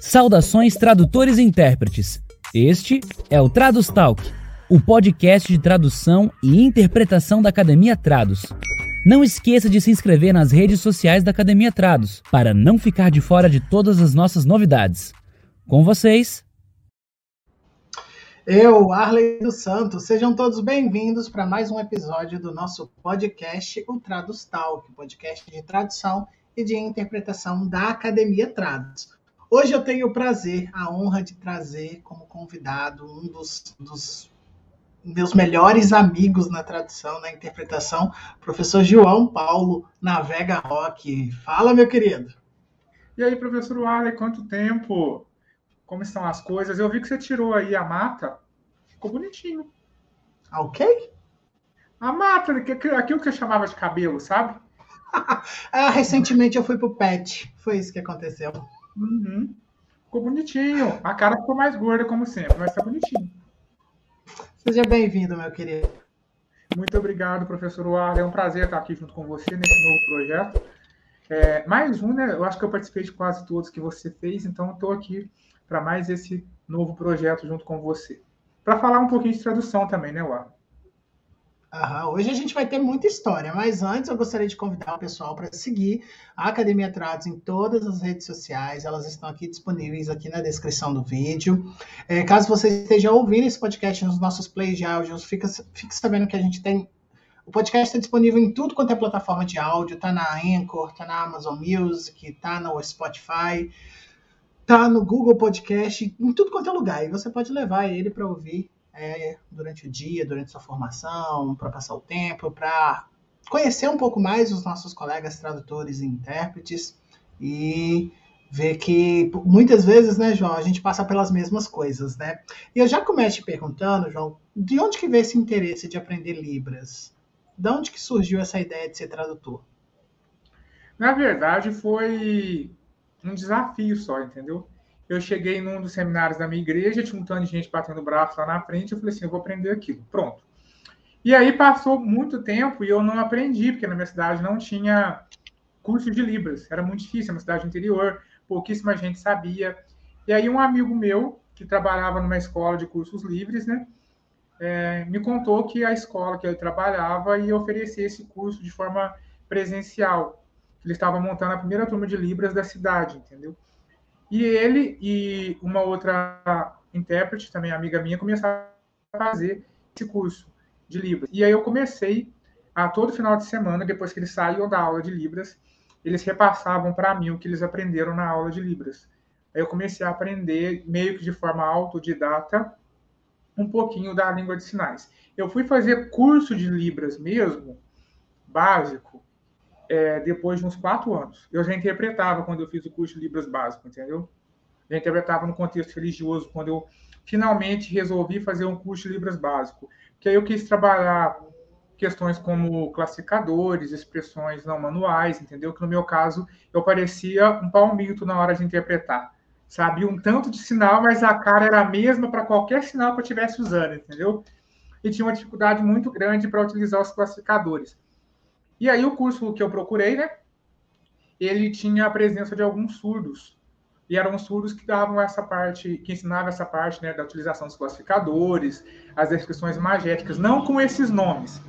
Saudações tradutores e intérpretes. Este é o Tradus Talk, o podcast de tradução e interpretação da Academia Trados. Não esqueça de se inscrever nas redes sociais da Academia Trados para não ficar de fora de todas as nossas novidades. Com vocês, eu, Arley dos Santos, sejam todos bem-vindos para mais um episódio do nosso podcast, o Tradus Talk, podcast de tradução e de interpretação da Academia Trados. Hoje eu tenho o prazer, a honra de trazer como convidado um dos, dos meus melhores amigos na tradução, na interpretação, professor João Paulo Navega Rock. Fala, meu querido. E aí, professor Arley, quanto tempo? Como estão as coisas? Eu vi que você tirou aí a mata. Ficou bonitinho. Ah, ok? A mata, aquilo que você chamava de cabelo, sabe? ah, recentemente eu fui pro pet. Foi isso que aconteceu. Uhum. Ficou bonitinho. A cara ficou mais gorda, como sempre, mas tá bonitinho. Seja bem-vindo, meu querido. Muito obrigado, professor Warren. É um prazer estar aqui junto com você nesse novo projeto. É, mais um, né? Eu acho que eu participei de quase todos que você fez, então estou aqui para mais esse novo projeto junto com você. Para falar um pouquinho de tradução também, né, Warren? Aham, hoje a gente vai ter muita história, mas antes eu gostaria de convidar o pessoal para seguir a Academia Trados em todas as redes sociais. Elas estão aqui disponíveis aqui na descrição do vídeo. É, caso você esteja ouvindo esse podcast nos nossos plays de áudios, fica, fique sabendo que a gente tem. O podcast está disponível em tudo quanto é plataforma de áudio, tá na Anchor, tá na Amazon Music, tá no Spotify, tá no Google Podcast, em tudo quanto é lugar. E você pode levar ele para ouvir é, durante o dia, durante sua formação, para passar o tempo, para conhecer um pouco mais os nossos colegas tradutores e intérpretes e ver que muitas vezes, né, João, a gente passa pelas mesmas coisas, né? E eu já começo te perguntando, João, de onde que veio esse interesse de aprender Libras? De onde que surgiu essa ideia de ser tradutor? Na verdade, foi um desafio só, entendeu? Eu cheguei num dos seminários da minha igreja, tinha um tanto de gente batendo braço lá na frente, eu falei assim, eu vou aprender aquilo, pronto. E aí passou muito tempo e eu não aprendi, porque na minha cidade não tinha curso de Libras, era muito difícil, é uma cidade interior, pouquíssima gente sabia. E aí um amigo meu, que trabalhava numa escola de cursos livres, né, é, me contou que a escola que ele trabalhava ia oferecer esse curso de forma presencial. Ele estava montando a primeira turma de Libras da cidade, entendeu? E ele e uma outra intérprete, também amiga minha, começaram a fazer esse curso de Libras. E aí eu comecei a todo final de semana, depois que eles saíam da aula de Libras, eles repassavam para mim o que eles aprenderam na aula de Libras. Aí eu comecei a aprender, meio que de forma autodidata, um pouquinho da língua de sinais. Eu fui fazer curso de Libras mesmo, básico, é, depois de uns quatro anos. Eu já interpretava quando eu fiz o curso de Libras básico, entendeu? Já interpretava no contexto religioso, quando eu finalmente resolvi fazer um curso de Libras básico. Que aí eu quis trabalhar questões como classificadores, expressões não manuais, entendeu? Que no meu caso eu parecia um palmito na hora de interpretar. Sabia um tanto de sinal, mas a cara era a mesma para qualquer sinal que eu estivesse usando, entendeu? E tinha uma dificuldade muito grande para utilizar os classificadores. E aí o curso que eu procurei, né? Ele tinha a presença de alguns surdos. E eram surdos que davam essa parte, que ensinavam essa parte, né, da utilização dos classificadores, as descrições magéticas, não com esses nomes.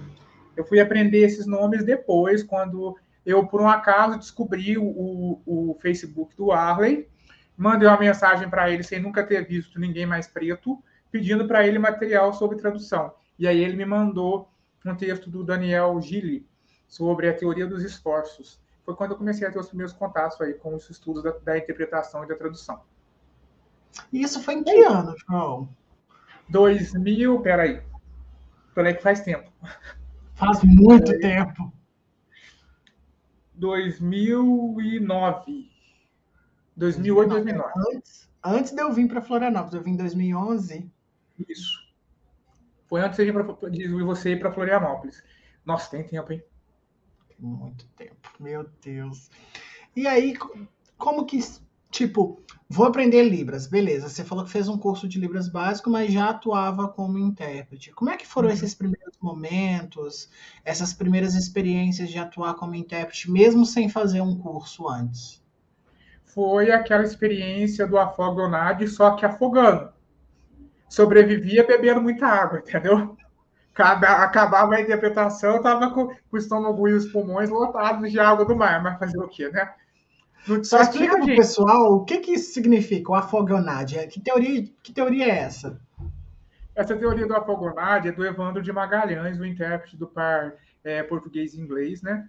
Eu fui aprender esses nomes depois, quando eu, por um acaso, descobri o, o, o Facebook do Arley, mandei uma mensagem para ele sem nunca ter visto ninguém mais preto, pedindo para ele material sobre tradução. E aí ele me mandou um texto do Daniel Gilli, sobre a teoria dos esforços. Foi quando eu comecei a ter os primeiros contatos aí com os estudos da, da interpretação e da tradução. E isso foi em que ano, João? 2000, peraí. Peraí que faz tempo. Faz muito tempo. 2009. 2008, 2009. Antes, antes de eu vir para Florianópolis, eu vim em 2011. Isso. Foi antes de você ir para Florianópolis. Nossa, tem tempo, hein? Muito tempo. Meu Deus. E aí, como que, tipo, vou aprender Libras, beleza. Você falou que fez um curso de Libras básico, mas já atuava como intérprete. Como é que foram uhum. esses primeiros momentos, essas primeiras experiências de atuar como intérprete, mesmo sem fazer um curso antes? foi aquela experiência do afogonade, só que afogando. Sobrevivia bebendo muita água, entendeu? Acabava a interpretação, estava com, com, o estômago e os pulmões lotados de água do mar, mas fazer o quê, né? Só explica para o pessoal o que, que isso significa, o afogonade. Que teoria, que teoria é essa? Essa teoria do afogonade é do Evandro de Magalhães, o intérprete do par é, português e inglês, né?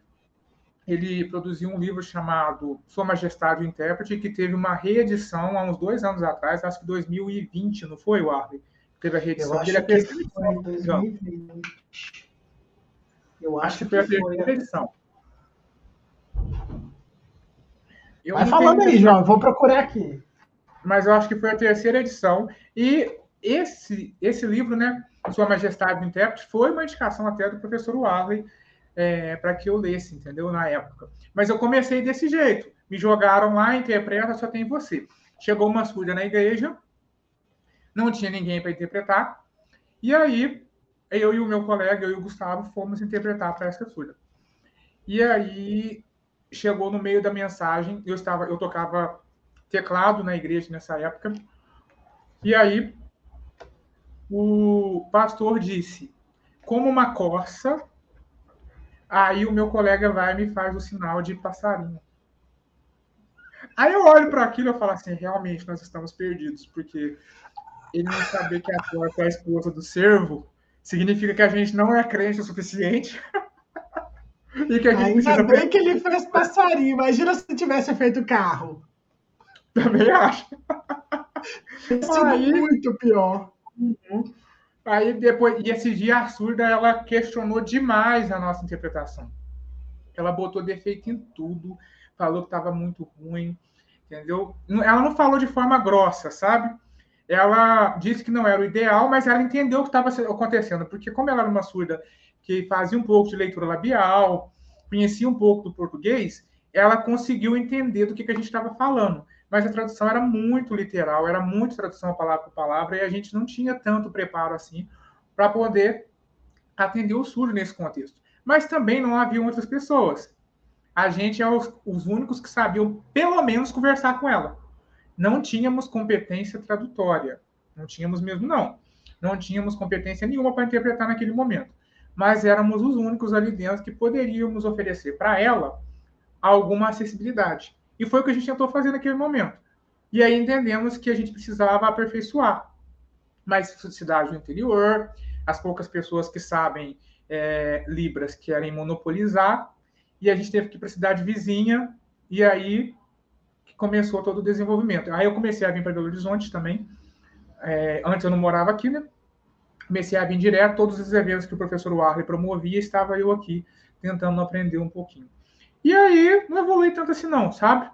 Ele produziu um livro chamado Sua Majestade o Intérprete, que teve uma reedição há uns dois anos atrás, acho que 2020, não foi, Warley? Teve a reedição. Eu acho ele que foi 2020. Eu acho, acho que foi a terceira edição. Eu Vai falando aí, João, vou procurar aqui. Mas eu acho que foi a terceira edição. E esse, esse livro, né, Sua Majestade do Intérprete, foi uma indicação até do professor Warley é, para que eu lesse, entendeu? Na época. Mas eu comecei desse jeito. Me jogaram lá, interpreta, só tem você. Chegou uma surda na igreja, não tinha ninguém para interpretar. E aí, eu e o meu colega, eu e o Gustavo, fomos interpretar para essa surda. E aí, chegou no meio da mensagem, eu estava, eu tocava teclado na igreja nessa época. E aí, o pastor disse: como uma corça Aí o meu colega vai e me faz o sinal de passarinho. Aí eu olho para aquilo e falo assim, realmente nós estamos perdidos, porque ele não saber que a porta é a esposa do servo significa que a gente não é crente o suficiente. e que a gente Ainda precisa... bem que ele fez passarinho. Imagina se tivesse feito carro. Também acho. Aí... muito pior. Uhum. Aí depois, e esse dia a surda ela questionou demais a nossa interpretação. Ela botou defeito em tudo, falou que estava muito ruim, entendeu? Ela não falou de forma grossa, sabe? Ela disse que não era o ideal, mas ela entendeu o que estava acontecendo, porque como ela era uma surda que fazia um pouco de leitura labial, conhecia um pouco do português, ela conseguiu entender do que, que a gente estava falando mas a tradução era muito literal, era muito tradução palavra por palavra, e a gente não tinha tanto preparo assim para poder atender o surdo nesse contexto. Mas também não havia outras pessoas. A gente é os, os únicos que sabiam, pelo menos, conversar com ela. Não tínhamos competência tradutória. Não tínhamos mesmo, não. Não tínhamos competência nenhuma para interpretar naquele momento. Mas éramos os únicos ali dentro que poderíamos oferecer para ela alguma acessibilidade. E foi o que a gente tentou fazer naquele momento. E aí entendemos que a gente precisava aperfeiçoar mais cidade do interior, as poucas pessoas que sabem é, Libras querem monopolizar, e a gente teve que ir para a cidade vizinha, e aí começou todo o desenvolvimento. Aí eu comecei a vir para Belo Horizonte também. É, antes eu não morava aqui, né? Comecei a vir direto, todos os eventos que o professor Warley promovia, estava eu aqui tentando aprender um pouquinho. E aí, não evolui tanto assim, não, sabe?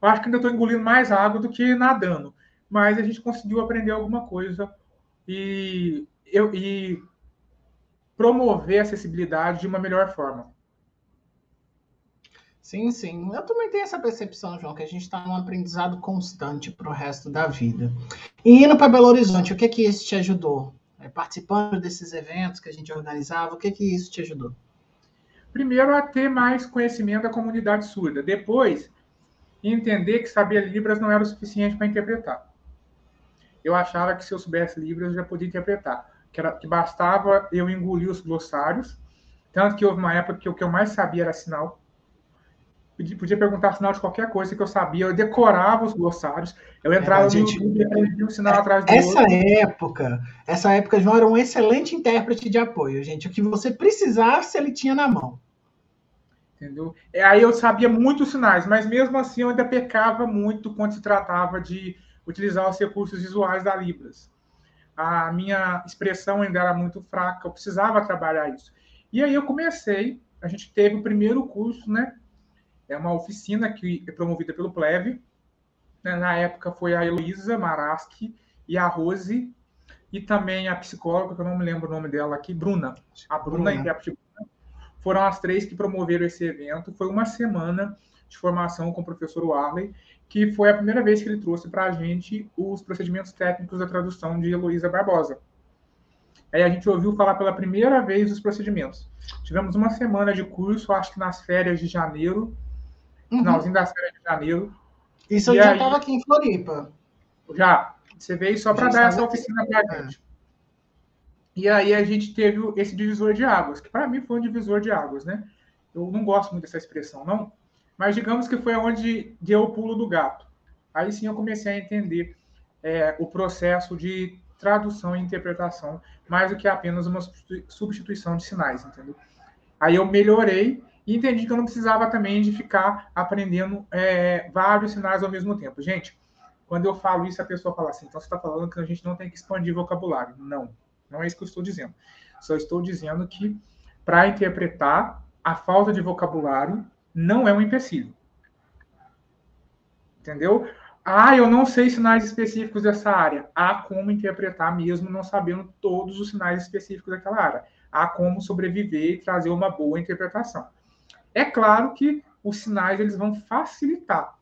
Eu acho que ainda estou engolindo mais água do que nadando. Mas a gente conseguiu aprender alguma coisa e, eu, e promover a acessibilidade de uma melhor forma. Sim, sim. Eu também tenho essa percepção, João, que a gente está num aprendizado constante para o resto da vida. E indo para Belo Horizonte, o que que isso te ajudou? É, participando desses eventos que a gente organizava, o que que isso te ajudou? Primeiro, a ter mais conhecimento da comunidade surda. Depois, entender que saber Libras não era o suficiente para interpretar. Eu achava que se eu soubesse Libras, eu já podia interpretar. Que, era, que bastava eu engolir os glossários. Tanto que houve uma época que o que eu mais sabia era sinal. Podia, perguntar sinal de qualquer coisa que eu sabia. Eu decorava os glossários. Eu entrava é, no YouTube e um sinal atrás do essa outro. Época, essa época, João era um excelente intérprete de apoio, gente. O que você precisasse, ele tinha na mão entendeu? É, aí eu sabia muitos sinais, mas mesmo assim eu ainda pecava muito quando se tratava de utilizar os recursos visuais da Libras. A minha expressão ainda era muito fraca, eu precisava trabalhar isso. E aí eu comecei, a gente teve o primeiro curso, né? É uma oficina que é promovida pelo Pleve. Né? Na época foi a Heloísa Maraski e a Rose, e também a psicóloga, que eu não me lembro o nome dela aqui, Bruna. A Bruna, Bruna. intérprete foram as três que promoveram esse evento. Foi uma semana de formação com o professor Warley, que foi a primeira vez que ele trouxe para a gente os procedimentos técnicos da tradução de Heloísa Barbosa. Aí a gente ouviu falar pela primeira vez dos procedimentos. Tivemos uma semana de curso, acho que nas férias de janeiro, uhum. finalzinho das férias de janeiro, Isso eu já estava aqui em Floripa. Já. Você veio só para dar essa oficina para a gente. E aí a gente teve esse divisor de águas, que para mim foi um divisor de águas, né? Eu não gosto muito dessa expressão, não. Mas digamos que foi onde deu o pulo do gato. Aí sim eu comecei a entender é, o processo de tradução e interpretação, mais do que apenas uma substituição de sinais, entendeu? Aí eu melhorei e entendi que eu não precisava também de ficar aprendendo é, vários sinais ao mesmo tempo. Gente, quando eu falo isso, a pessoa fala assim, então você está falando que a gente não tem que expandir vocabulário. Não, não é isso que eu estou dizendo. Só estou dizendo que para interpretar, a falta de vocabulário não é um empecilho. Entendeu? Ah, eu não sei sinais específicos dessa área. Há como interpretar mesmo não sabendo todos os sinais específicos daquela área. Há como sobreviver e trazer uma boa interpretação. É claro que os sinais eles vão facilitar.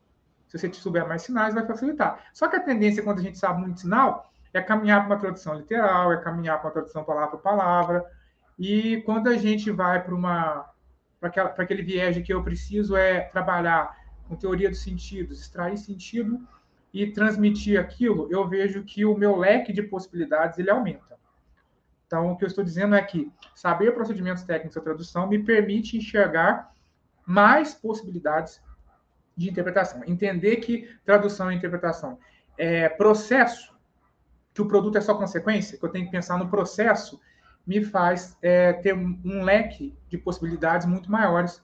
Se você souber mais sinais, vai facilitar. Só que a tendência, quando a gente sabe muito sinal, é caminhar para uma tradução literal, é caminhar para uma tradução palavra por palavra. E quando a gente vai para uma para aquele viés de que eu preciso é trabalhar com teoria dos sentidos, extrair sentido e transmitir aquilo, eu vejo que o meu leque de possibilidades ele aumenta. Então, o que eu estou dizendo é que saber procedimentos técnicos da tradução me permite enxergar mais possibilidades de interpretação. Entender que tradução e interpretação é processo, que o produto é só consequência, que eu tenho que pensar no processo, me faz é, ter um, um leque de possibilidades muito maiores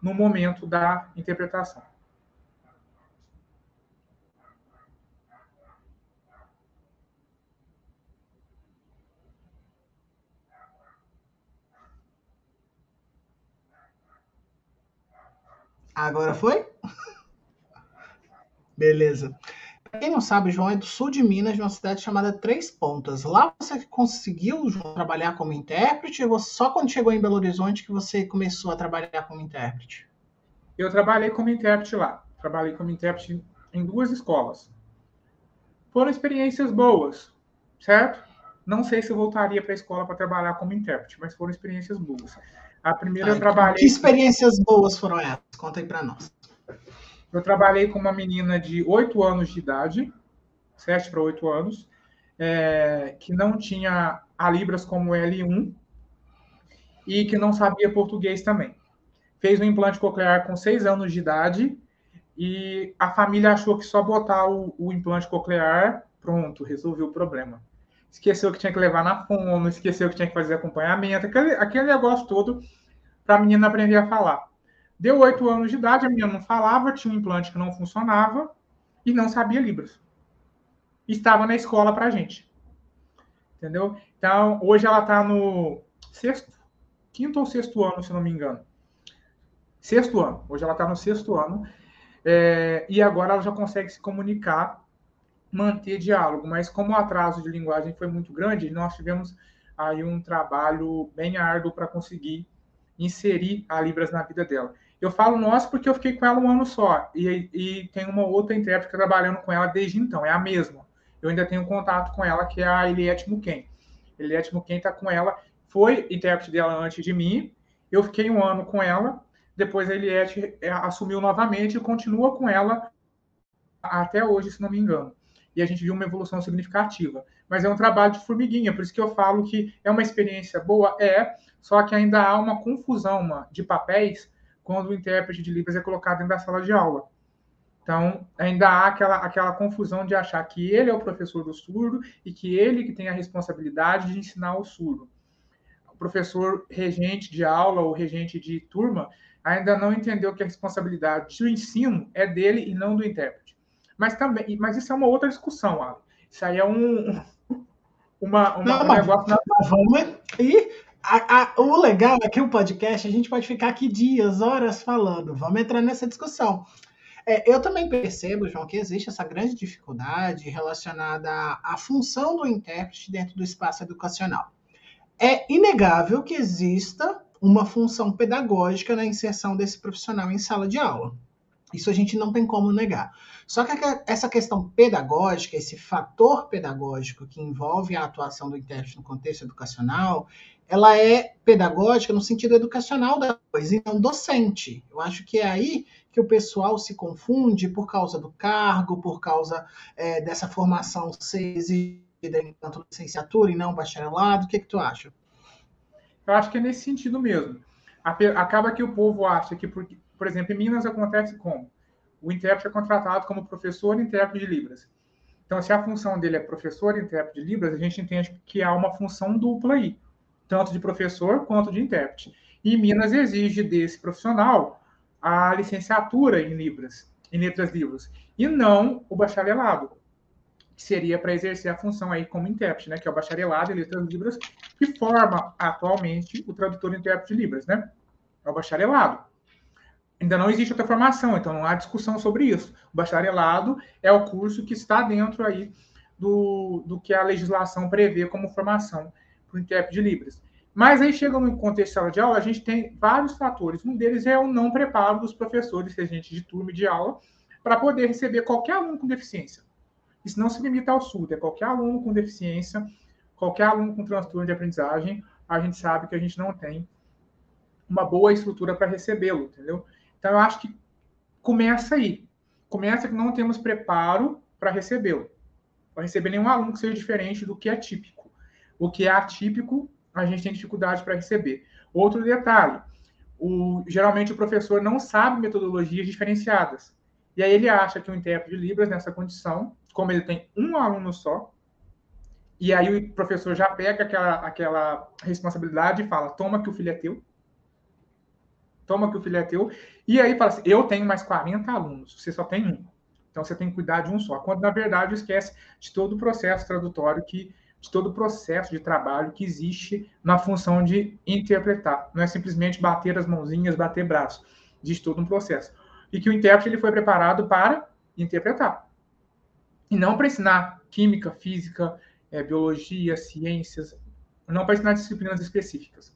no momento da interpretação. Agora foi? Beleza. Pra quem não sabe, João é do sul de Minas, de uma cidade chamada Três Pontas. Lá você conseguiu João, trabalhar como intérprete ou só quando chegou em Belo Horizonte que você começou a trabalhar como intérprete? Eu trabalhei como intérprete lá. Trabalhei como intérprete em duas escolas. Foram experiências boas, certo? Não sei se voltaria para a escola para trabalhar como intérprete, mas foram experiências boas. A primeira Ai, eu trabalhei. Que experiências boas foram essas? Conta aí para nós. Eu trabalhei com uma menina de 8 anos de idade, 7 para 8 anos, é, que não tinha a Libras como L1 e que não sabia português também. Fez um implante coclear com 6 anos de idade e a família achou que só botar o, o implante coclear, pronto, resolveu o problema esqueceu que tinha que levar na fono, esqueceu que tinha que fazer acompanhamento, aquele, aquele negócio todo para a menina aprender a falar. Deu oito anos de idade, a menina não falava, tinha um implante que não funcionava e não sabia Libras. Estava na escola para gente. Entendeu? Então, hoje ela está no sexto, quinto ou sexto ano, se não me engano. Sexto ano. Hoje ela está no sexto ano. É, e agora ela já consegue se comunicar manter diálogo, mas como o atraso de linguagem foi muito grande, nós tivemos aí um trabalho bem árduo para conseguir inserir a Libras na vida dela. Eu falo nós porque eu fiquei com ela um ano só e, e tem uma outra intérprete trabalhando com ela desde então, é a mesma. Eu ainda tenho contato com ela, que é a Eliette Muken. Eliette Muken está com ela, foi intérprete dela antes de mim, eu fiquei um ano com ela, depois a Eliette é, assumiu novamente e continua com ela até hoje, se não me engano e a gente viu uma evolução significativa. Mas é um trabalho de formiguinha, por isso que eu falo que é uma experiência boa, é, só que ainda há uma confusão uma, de papéis quando o intérprete de Libras é colocado dentro da sala de aula. Então, ainda há aquela, aquela confusão de achar que ele é o professor do surdo e que ele que tem a responsabilidade de ensinar o surdo. O professor regente de aula ou regente de turma ainda não entendeu que a responsabilidade do ensino é dele e não do intérprete. Mas também, mas isso é uma outra discussão, Alan. Isso aí é um uma, uma Não, um negócio. Na... Vamos e a, a, o legal é que o podcast a gente pode ficar aqui dias, horas falando. Vamos entrar nessa discussão. É, eu também percebo, João, que existe essa grande dificuldade relacionada à, à função do intérprete dentro do espaço educacional. É inegável que exista uma função pedagógica na inserção desse profissional em sala de aula. Isso a gente não tem como negar. Só que essa questão pedagógica, esse fator pedagógico que envolve a atuação do intérprete no contexto educacional, ela é pedagógica no sentido educacional da coisa, e não docente. Eu acho que é aí que o pessoal se confunde por causa do cargo, por causa é, dessa formação ser exigida enquanto licenciatura e não bacharelado. O que, que tu acha? Eu acho que é nesse sentido mesmo. Acaba que o povo acha que, por, por exemplo, em Minas acontece como? O intérprete é contratado como professor e intérprete de Libras. Então, se a função dele é professor e intérprete de Libras, a gente entende que há uma função dupla aí, tanto de professor quanto de intérprete. E Minas exige desse profissional a licenciatura em Libras, em letras Libras, e não o bacharelado, que seria para exercer a função aí como intérprete, né, que é o bacharelado em letras Libras, que forma atualmente o tradutor e intérprete de Libras, né? É o bacharelado. Ainda não existe outra formação, então não há discussão sobre isso. O bacharelado é o curso que está dentro aí do, do que a legislação prevê como formação para o intérprete de Libras. Mas aí chega no contexto de sala de aula, a gente tem vários fatores. Um deles é o não preparo dos professores, gente de turma de aula, para poder receber qualquer aluno com deficiência. Isso não se limita ao surdo, é qualquer aluno com deficiência, qualquer aluno com transtorno de aprendizagem, a gente sabe que a gente não tem uma boa estrutura para recebê-lo, entendeu? Então, eu acho que começa aí. Começa que não temos preparo para recebê-lo. Para receber nenhum aluno que seja diferente do que é típico. O que é atípico, a gente tem dificuldade para receber. Outro detalhe, o, geralmente o professor não sabe metodologias diferenciadas. E aí ele acha que o intérprete de Libras, nessa condição, como ele tem um aluno só, e aí o professor já pega aquela, aquela responsabilidade e fala: toma que o filho é teu, toma que o filho é teu, e aí fala assim: eu tenho mais 40 alunos, você só tem um. Então você tem que cuidar de um só. Quando na verdade esquece de todo o processo tradutório que de todo o processo de trabalho que existe na função de interpretar. Não é simplesmente bater as mãozinhas, bater braço. Existe todo um processo. E que o intérprete ele foi preparado para interpretar. E não para ensinar química, física, é, biologia, ciências, não para ensinar disciplinas específicas.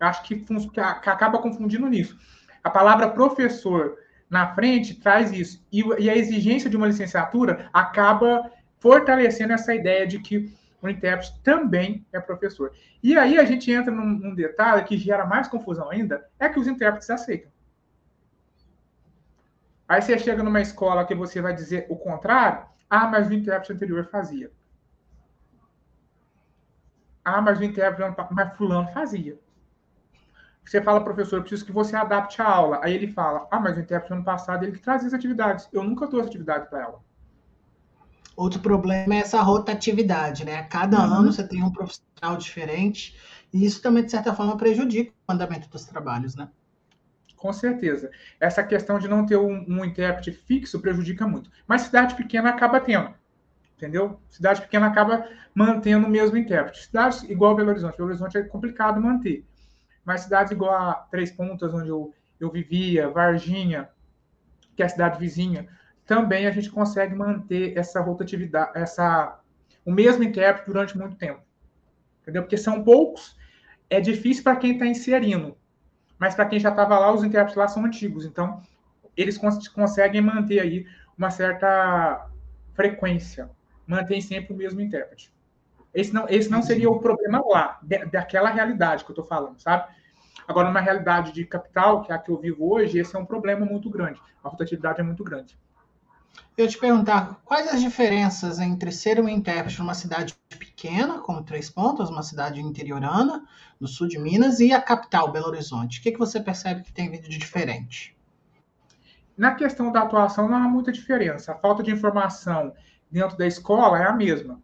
Acho que, que acaba confundindo nisso. A palavra professor na frente traz isso. E, e a exigência de uma licenciatura acaba fortalecendo essa ideia de que o intérprete também é professor. E aí a gente entra num, num, detalhe que gera mais confusão ainda, é que os intérpretes aceitam. Aí você chega numa escola que você vai dizer o contrário, ah, mas o intérprete anterior fazia. Ah, mas o intérprete, mas fulano fazia. Você fala, professor, eu preciso que você adapte a aula. Aí ele fala, ah, mas o intérprete ano passado ele que trazia as atividades. Eu nunca trouxe atividade para ela. Outro problema é essa rotatividade, né? Cada uhum. ano você tem um profissional diferente, e isso também, de certa forma, prejudica o andamento dos trabalhos, né? Com certeza. Essa questão de não ter um, um intérprete fixo prejudica muito. Mas cidade pequena acaba tendo, entendeu? Cidade pequena acaba mantendo o mesmo intérprete. Cidades igual Belo Horizonte. Belo Horizonte é complicado manter. Mas cidades igual a Três Pontas, onde eu, eu vivia, Varginha, que é a cidade vizinha, também a gente consegue manter essa rotatividade, essa, o mesmo intérprete durante muito tempo. Entendeu? Porque são poucos, é difícil para quem está inserindo, mas para quem já estava lá, os intérpretes lá são antigos, então eles cons conseguem manter aí uma certa frequência, mantém sempre o mesmo intérprete. Esse não, esse não seria o problema lá, de, daquela realidade que eu estou falando, sabe? Agora, numa realidade de capital, que é a que eu vivo hoje, esse é um problema muito grande. A rotatividade é muito grande. Eu te perguntar, quais as diferenças entre ser um intérprete numa cidade pequena, como Três Pontas, uma cidade interiorana, no sul de Minas, e a capital, Belo Horizonte? O que, que você percebe que tem vindo de diferente? Na questão da atuação, não há muita diferença. A falta de informação dentro da escola é a mesma.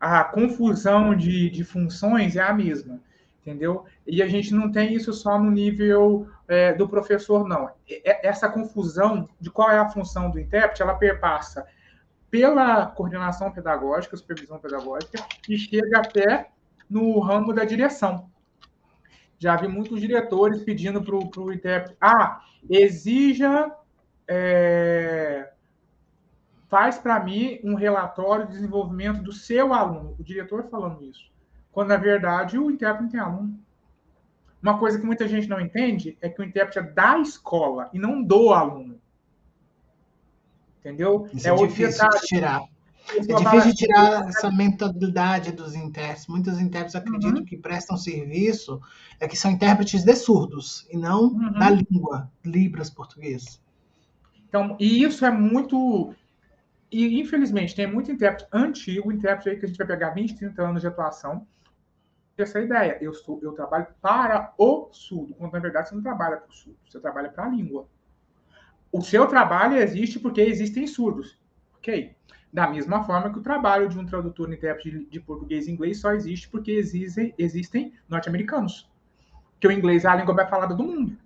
A confusão de, de funções é a mesma entendeu? E a gente não tem isso só no nível é, do professor, não. Essa confusão de qual é a função do intérprete, ela perpassa pela coordenação pedagógica, supervisão pedagógica, e chega até no ramo da direção. Já vi muitos diretores pedindo para o intérprete, ah, exija, é, faz para mim um relatório de desenvolvimento do seu aluno, o diretor falando isso quando na verdade o intérprete tem aluno. Uma coisa que muita gente não entende é que o intérprete é da escola e não do aluno. Entendeu? Isso é, é difícil de tirar. É difícil de tirar essa mentalidade dos intérpretes. Muitos intérpretes acreditam uhum. que prestam serviço é que são intérpretes de surdos e não uhum. da língua, libras português. Então, e isso é muito. E, infelizmente, tem muito intérprete antigo, intérprete aí que a gente vai pegar 20, 30 anos de atuação. Essa ideia. Eu, sou, eu trabalho para o surdo, quando na verdade você não trabalha para o surdo, você trabalha para a língua. O seu trabalho existe porque existem surdos. Ok? Da mesma forma que o trabalho de um tradutor e intérprete de português e inglês só existe porque existem, existem norte-americanos. Que o inglês é a língua mais falada do mundo.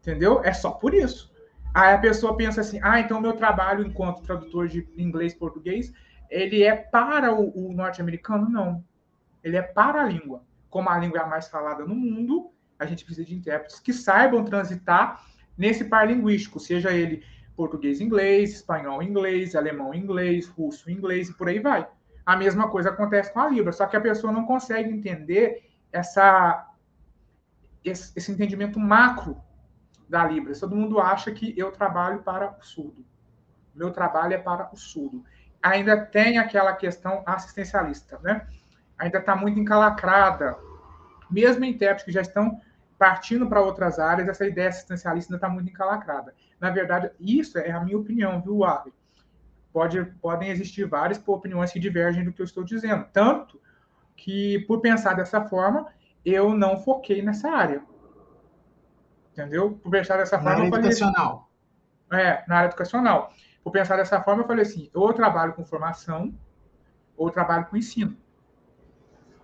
Entendeu? É só por isso. Aí a pessoa pensa assim: ah, então meu trabalho enquanto tradutor de inglês português, ele é para o, o norte-americano? Não. Ele é para a língua. Como a língua é a mais falada no mundo, a gente precisa de intérpretes que saibam transitar nesse par linguístico, seja ele português-inglês, espanhol-inglês, alemão-inglês, russo-inglês e por aí vai. A mesma coisa acontece com a Libra, só que a pessoa não consegue entender essa, esse, esse entendimento macro da Libra. Todo mundo acha que eu trabalho para o surdo. Meu trabalho é para o surdo. Ainda tem aquela questão assistencialista, né? Ainda está muito encalacrada. Mesmo intérpretes que já estão partindo para outras áreas, essa ideia assistencialista ainda está muito encalacrada. Na verdade, isso é a minha opinião, viu, Arley? Pode, podem existir várias opiniões que divergem do que eu estou dizendo. Tanto que, por pensar dessa forma, eu não foquei nessa área. Entendeu? Por pensar dessa na forma. Área educacional. Assim, é, na área educacional. Por pensar dessa forma, eu falei assim: ou eu trabalho com formação, ou eu trabalho com ensino.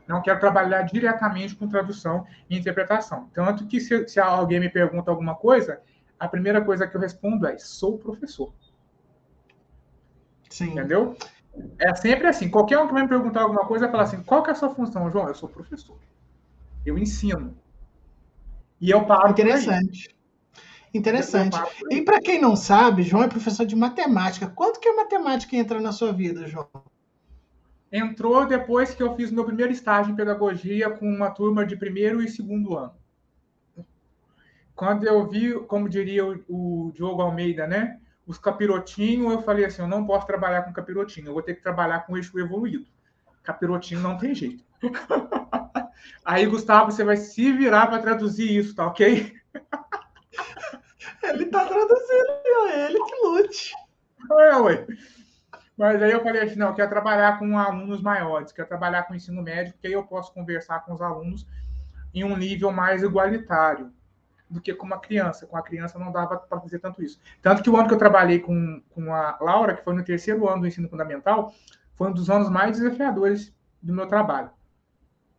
Não quero trabalhar diretamente com tradução e interpretação. Tanto que se, se alguém me pergunta alguma coisa, a primeira coisa que eu respondo é: sou professor. Sim. Entendeu? É sempre assim. Qualquer um que vai me perguntar alguma coisa, fala assim: qual que é a sua função, João? Eu sou professor. Eu ensino. E eu paro. Interessante. Interessante. E para quem não sabe, João é professor de matemática. Quanto que a matemática entra na sua vida, João? Entrou depois que eu fiz meu primeiro estágio em pedagogia com uma turma de primeiro e segundo ano. Quando eu vi, como diria o, o Diogo Almeida, né? Os capirotinhos, eu falei assim: eu não posso trabalhar com capirotinho, eu vou ter que trabalhar com eixo evoluído. Capirotinho não tem jeito. Aí, Gustavo, você vai se virar para traduzir isso, tá ok? Ele tá traduzindo, ele que lute. É, ué. Mas aí eu falei assim, não, quero trabalhar com alunos maiores, quero trabalhar com ensino médio, porque aí eu posso conversar com os alunos em um nível mais igualitário do que com uma criança. Com a criança não dava para fazer tanto isso. Tanto que o ano que eu trabalhei com, com a Laura, que foi no terceiro ano do ensino fundamental, foi um dos anos mais desafiadores do meu trabalho.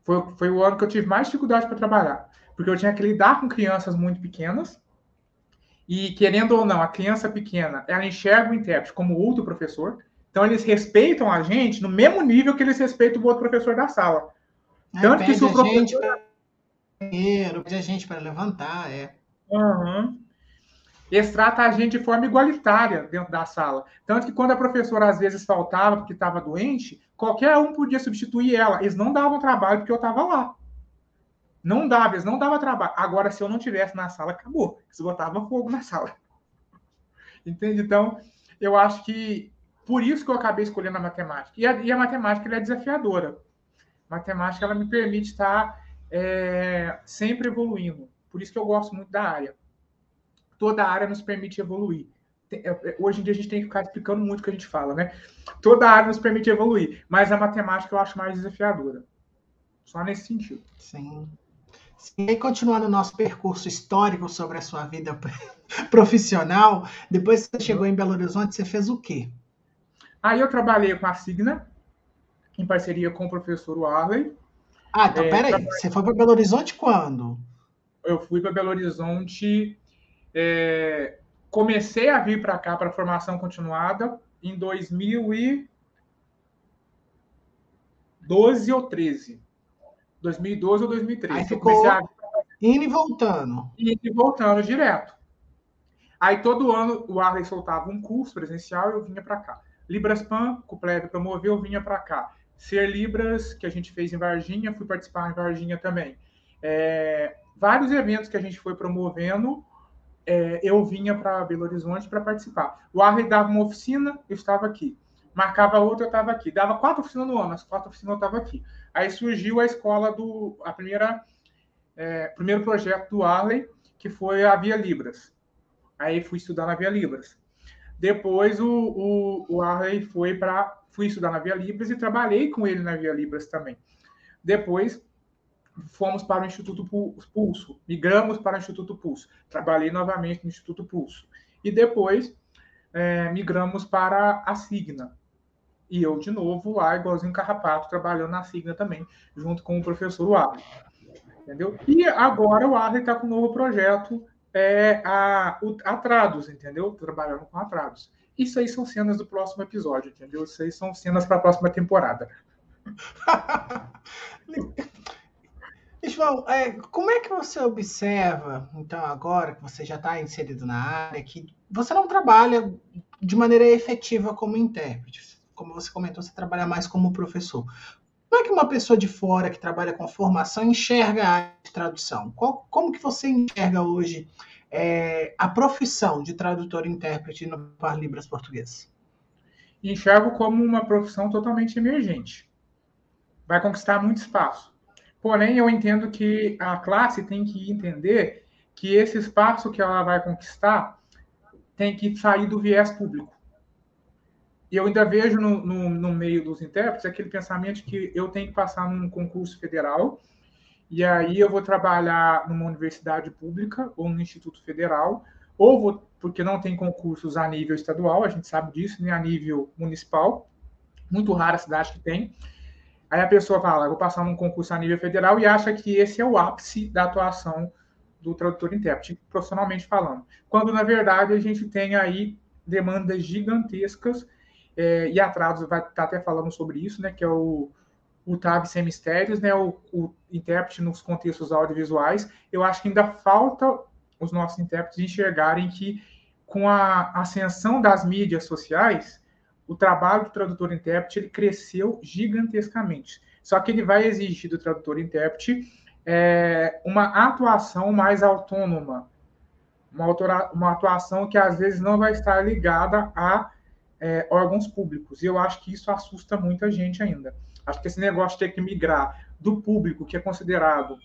Foi, foi o ano que eu tive mais dificuldade para trabalhar, porque eu tinha que lidar com crianças muito pequenas, e querendo ou não, a criança pequena, ela enxerga o intérprete como outro professor, então eles respeitam a gente no mesmo nível que eles respeitam o outro professor da sala. Tanto que se o professor banheiro, pede a gente para levantar, é. Uhum. Eles tratam a gente de forma igualitária dentro da sala. Tanto que quando a professora às vezes faltava porque estava doente, qualquer um podia substituir ela. Eles não davam trabalho porque eu estava lá. Não dava, eles não davam trabalho. Agora, se eu não tivesse na sala, acabou. Eles botavam fogo na sala. Entende? Então, eu acho que por isso que eu acabei escolhendo a matemática. E a, e a matemática é desafiadora. Matemática ela me permite estar é, sempre evoluindo. Por isso que eu gosto muito da área. Toda área nos permite evoluir. É, é, hoje em dia a gente tem que ficar explicando muito o que a gente fala, né? Toda área nos permite evoluir, mas a matemática eu acho mais desafiadora. Só nesse sentido. Sim. Sim. E continuando o nosso percurso histórico sobre a sua vida profissional, depois que você chegou em Belo Horizonte, você fez o quê? Aí eu trabalhei com a Signa, em parceria com o professor Warley, ah, então é, peraí. Você foi para Belo Horizonte quando? Eu fui para Belo Horizonte. É, comecei a vir para cá para formação continuada em 2012 ou 13. 2012 ou 2013. Aí ficou a... indo e voltando. Indo e voltando direto. Aí todo ano o Arley soltava um curso presencial e eu vinha para cá. Libras Pan, o Plebe promoveu, eu vinha para cá. Ser Libras, que a gente fez em Varginha, fui participar em Varginha também. É, vários eventos que a gente foi promovendo, é, eu vinha para Belo Horizonte para participar. O Arley dava uma oficina, eu estava aqui. marcava outra, eu estava aqui. Dava quatro oficinas no ano, as quatro oficinas eu estava aqui. Aí surgiu a escola do. a primeira. É, primeiro projeto do Arley, que foi a Via Libras. Aí fui estudar na Via Libras. Depois o, o, o Arley foi para. Fui estudar na Via Libras e trabalhei com ele na Via Libras também. Depois fomos para o Instituto Pulso, migramos para o Instituto Pulso. Trabalhei novamente no Instituto Pulso. E depois é, migramos para a Signa. E eu, de novo, lá, igualzinho Carrapato, trabalhando na Signa também, junto com o professor Arley. Entendeu? E agora o Arley está com um novo projeto, é, a, o, a Trados, entendeu? Trabalhando com a Trados. Isso aí são cenas do próximo episódio, entendeu? Isso aí são cenas para a próxima temporada. João, é, como é que você observa, então, agora que você já está inserido na área, que você não trabalha de maneira efetiva como intérprete? Como você comentou, você trabalha mais como professor. Como é que uma pessoa de fora que trabalha com formação enxerga a tradução? Qual, como que você enxerga hoje é, a profissão de tradutor e intérprete no Par Libras português? Enxergo como uma profissão totalmente emergente. Vai conquistar muito espaço Porém, eu entendo que a classe tem que entender que esse espaço que ela vai conquistar tem que sair do viés público. E eu ainda vejo no, no, no, meio dos intérpretes aquele pensamento que eu tenho que passar num concurso federal, e aí eu vou trabalhar numa universidade pública ou no Instituto Federal, ou vou, porque não tem concursos a nível estadual, a gente sabe disso, nem a nível municipal, muito rara a cidade que tem. Aí a pessoa fala, vou passar num concurso a nível federal e acha que esse é o ápice da atuação do tradutor intérprete, profissionalmente falando. Quando, na verdade, a gente tem aí demandas gigantescas é, e atrasos, vai estar tá até falando sobre isso, né, que é o, o TAB sem mistérios, né, o, o intérprete nos contextos audiovisuais. Eu acho que ainda falta os nossos intérpretes enxergarem que, com a ascensão das mídias sociais, o trabalho do tradutor-intérprete ele cresceu gigantescamente. Só que ele vai exigir do tradutor-intérprete é, uma atuação mais autônoma, uma, autora, uma, atuação que às vezes não vai estar ligada a é, órgãos públicos. E eu acho que isso assusta muita gente ainda. Acho que esse negócio de ter que migrar do público, que é considerado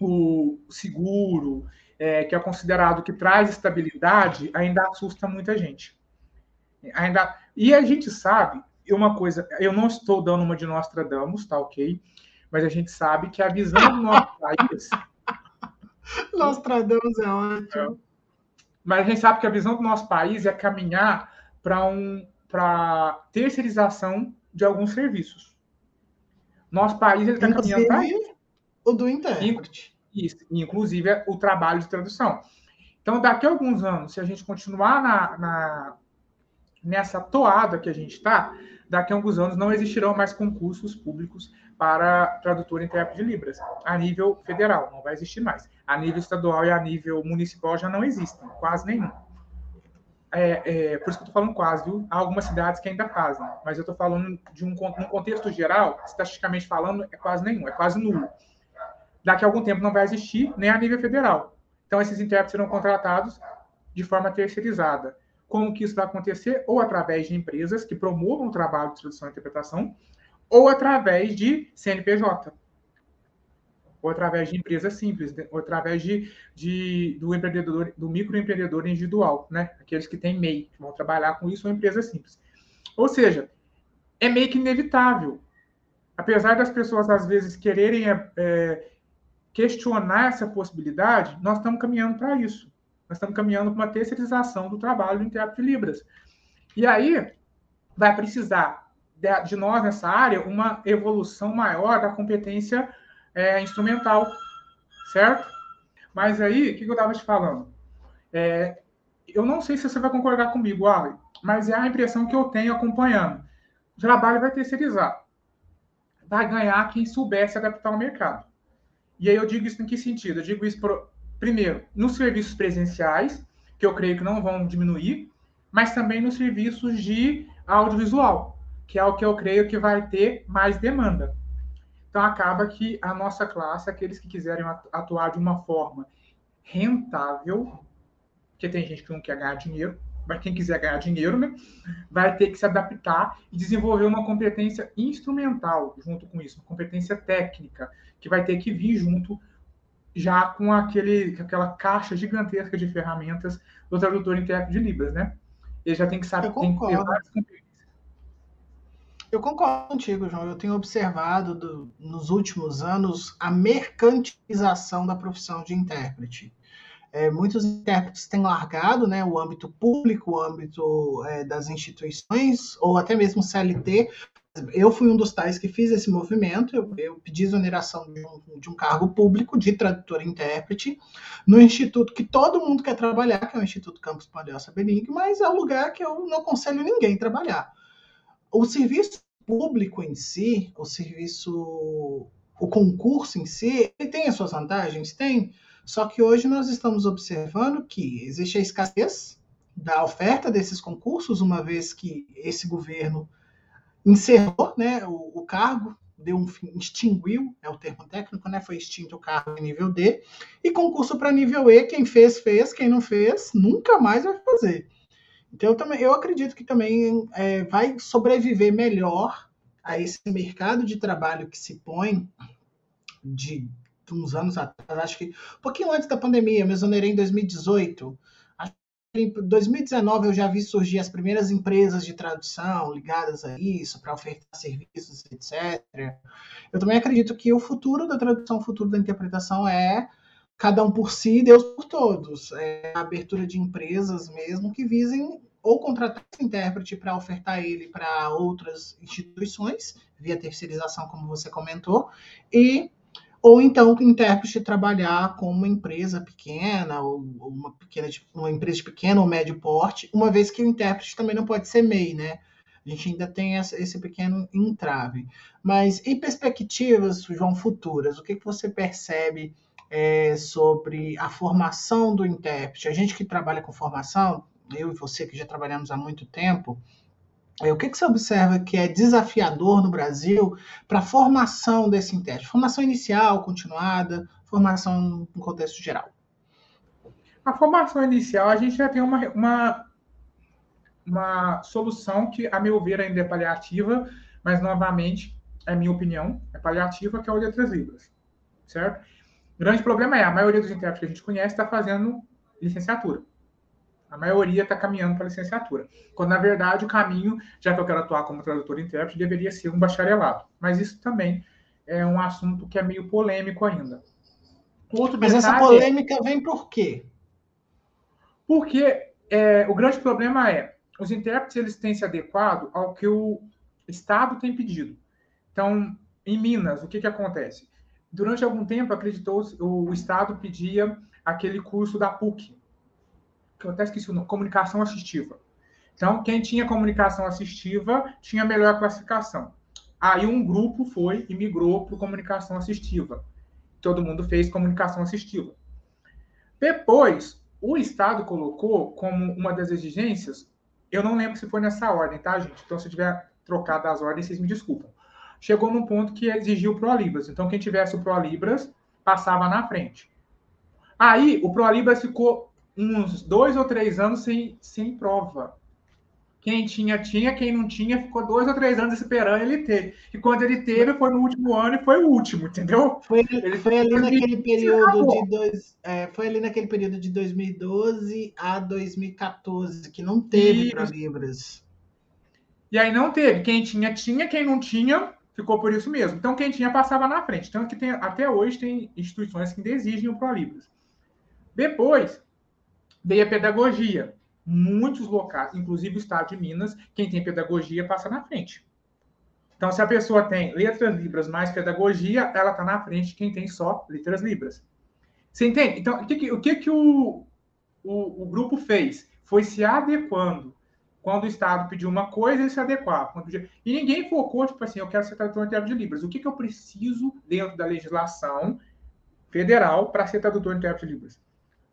o seguro, é, que é considerado que traz estabilidade, ainda assusta muita gente. Ainda e a gente sabe uma coisa, eu não estou dando uma de Nostradamus, tá ok? Mas a gente sabe que a visão do nosso país. Nostradamus é ótimo. É, mas a gente sabe que a visão do nosso país é caminhar para um, terceirização de alguns serviços. Nosso país está caminhando para isso. O do intérprete. Isso, inclusive é o trabalho de tradução. Então, daqui a alguns anos, se a gente continuar na, na nessa toada que a gente está, daqui a alguns anos não existirão mais concursos públicos para tradutor e intérprete de Libras, a nível federal, não vai existir mais. A nível estadual e a nível municipal já não existem, quase nenhum. É, é, por isso que eu estou falando quase, viu? Há algumas cidades que ainda fazem, mas eu estou falando de um, um contexto geral, estatisticamente falando, é quase nenhum, é quase nulo. Daqui a algum tempo não vai existir, nem a nível federal. Então, esses intérpretes serão contratados de forma terceirizada. Como que isso vai acontecer? Ou através de empresas que promovam o trabalho de tradução e interpretação, ou através de CNPJ, ou através de empresas simples, ou através de, de, do empreendedor, do microempreendedor individual, né? Aqueles que têm MEI, que vão trabalhar com isso, ou empresas simples. Ou seja, é meio que inevitável. Apesar das pessoas, às vezes, quererem é, questionar essa possibilidade, nós estamos caminhando para isso. Nós estamos caminhando para uma terceirização do trabalho do intérprete de Libras. E aí vai precisar de, de nós nessa área uma evolução maior da competência é, instrumental, certo? Mas aí, o que, eu estava te falando? É, eu não sei se você vai concordar comigo, Ali, mas é a impressão que eu tenho acompanhando. O trabalho vai terceirizar. Vai ganhar quem souber se adaptar ao mercado. E aí eu digo isso em que sentido? Eu digo isso primeiro, nos serviços presenciais, que eu creio que não vão diminuir, mas também nos serviços de audiovisual, que é o que eu creio que vai ter mais demanda. Então, acaba que a nossa classe, aqueles que quiserem atuar de uma forma rentável, porque tem gente que não quer ganhar dinheiro, para quem quiser ganhar dinheiro, né, vai ter que se adaptar e desenvolver uma competência instrumental junto com isso, uma competência técnica, que vai ter que vir junto já com aquele, aquela caixa gigantesca de ferramentas do tradutor intérprete de Libras, né? Ele já tem que saber, tem que ter várias competências. Eu concordo contigo, João. Eu tenho observado do, nos últimos anos a mercantilização da profissão de intérprete. É, muitos intérpretes têm largado né, o âmbito público, o âmbito é, das instituições, ou até mesmo CLT. Eu fui um dos tais que fiz esse movimento, eu, eu pedi exoneração de um, de um, cargo público de tradutor e intérprete no instituto que todo mundo quer trabalhar, que é o Instituto Campus Pandelsa Benig, mas é um lugar que eu não aconselho ninguém trabalhar. O serviço público em si, o serviço, o concurso em si, ele tem as suas vantagens? Tem. Só que hoje nós estamos observando que existe a escassez da oferta desses concursos, uma vez que esse governo encerrou né, o, o cargo, deu um fim, extinguiu, é o termo técnico, né, foi extinto o cargo em nível D, e concurso para nível E, quem fez, fez, quem não fez, nunca mais vai fazer. Então, eu, também, eu acredito que também é, vai sobreviver melhor a esse mercado de trabalho que se põe de uns anos atrás, acho que um pouquinho antes da pandemia, eu me em 2018. Acho que em 2019 eu já vi surgir as primeiras empresas de tradução ligadas a isso, para ofertar serviços, etc. Eu também acredito que o futuro da tradução, o futuro da interpretação é cada um por si, Deus por todos. É a abertura de empresas mesmo que visem ou contratar esse intérprete para ofertar ele para outras instituições, via terceirização, como você comentou, e ou então o intérprete trabalhar com uma empresa pequena, ou uma, pequena, uma empresa de pequeno ou médio porte, uma vez que o intérprete também não pode ser MEI, né? A gente ainda tem esse pequeno entrave. Mas em perspectivas, João, futuras, o que, que você percebe é, sobre a formação do intérprete? A gente que trabalha com formação, eu e você que já trabalhamos há muito tempo, é, o que, que você observa que é desafiador no Brasil para a formação desse intérprete? Formação inicial, continuada, formação no contexto geral? A formação inicial, a gente já tem uma, uma, uma solução que, a meu ver, ainda é paliativa, mas, novamente, é minha opinião, é paliativa, que é o Letras Libras, certo? O grande problema é, a maioria dos intérpretes que a gente conhece está fazendo licenciatura. A maioria está caminhando para a licenciatura. Quando, na verdade, o caminho, já que eu quero atuar como tradutor e intérprete, deveria ser um bacharelado. Mas isso também é um assunto que é meio polêmico ainda. Outro Mas essa polêmica é... vem por quê? Porque é, o grande problema é os intérpretes eles têm se adequado ao que o Estado tem pedido. Então, em Minas, o que, que acontece? Durante algum tempo, acreditou o Estado pedia aquele curso da PUC, que eu até esqueci o nome, comunicação assistiva. Então, quem tinha comunicação assistiva tinha melhor classificação. Aí um grupo foi e migrou para comunicação assistiva. Todo mundo fez comunicação assistiva. Depois, o Estado colocou como uma das exigências, eu não lembro se foi nessa ordem, tá, gente? Então, se tiver trocado as ordens, vocês me desculpam. Chegou num ponto que exigiu o ProLibras. Então, quem tivesse o ProLibras passava na frente. Aí, o ProLibras ficou uns dois ou três anos sem, sem prova. Quem tinha, tinha, quem não tinha, ficou dois ou três anos esperando ele ter. E quando ele teve, foi no último ano e foi o último, entendeu? Foi, ele, foi ali naquele período de dois, é, foi ali naquele período de 2012 a 2014, que não teve para Libras. E aí não teve. Quem tinha, tinha, quem não tinha, ficou por isso mesmo. Então, quem tinha passava na frente. Tanto que tem, até hoje tem instituições que ainda exigem o Pro Libras. Depois, veio a pedagogia. Muitos locais, inclusive o estado de Minas, quem tem pedagogia passa na frente. Então, se a pessoa tem letras libras mais pedagogia, ela está na frente de quem tem só letras libras. Você entende? Então, o que, que o, que que o, o, o, grupo fez? Foi se adequando. Quando o Estado pediu uma coisa, ele se adequava. E ninguém focou, tipo assim, eu quero ser tradutor em de Libras. O que, que eu preciso dentro da legislação federal para ser tradutor em de Libras?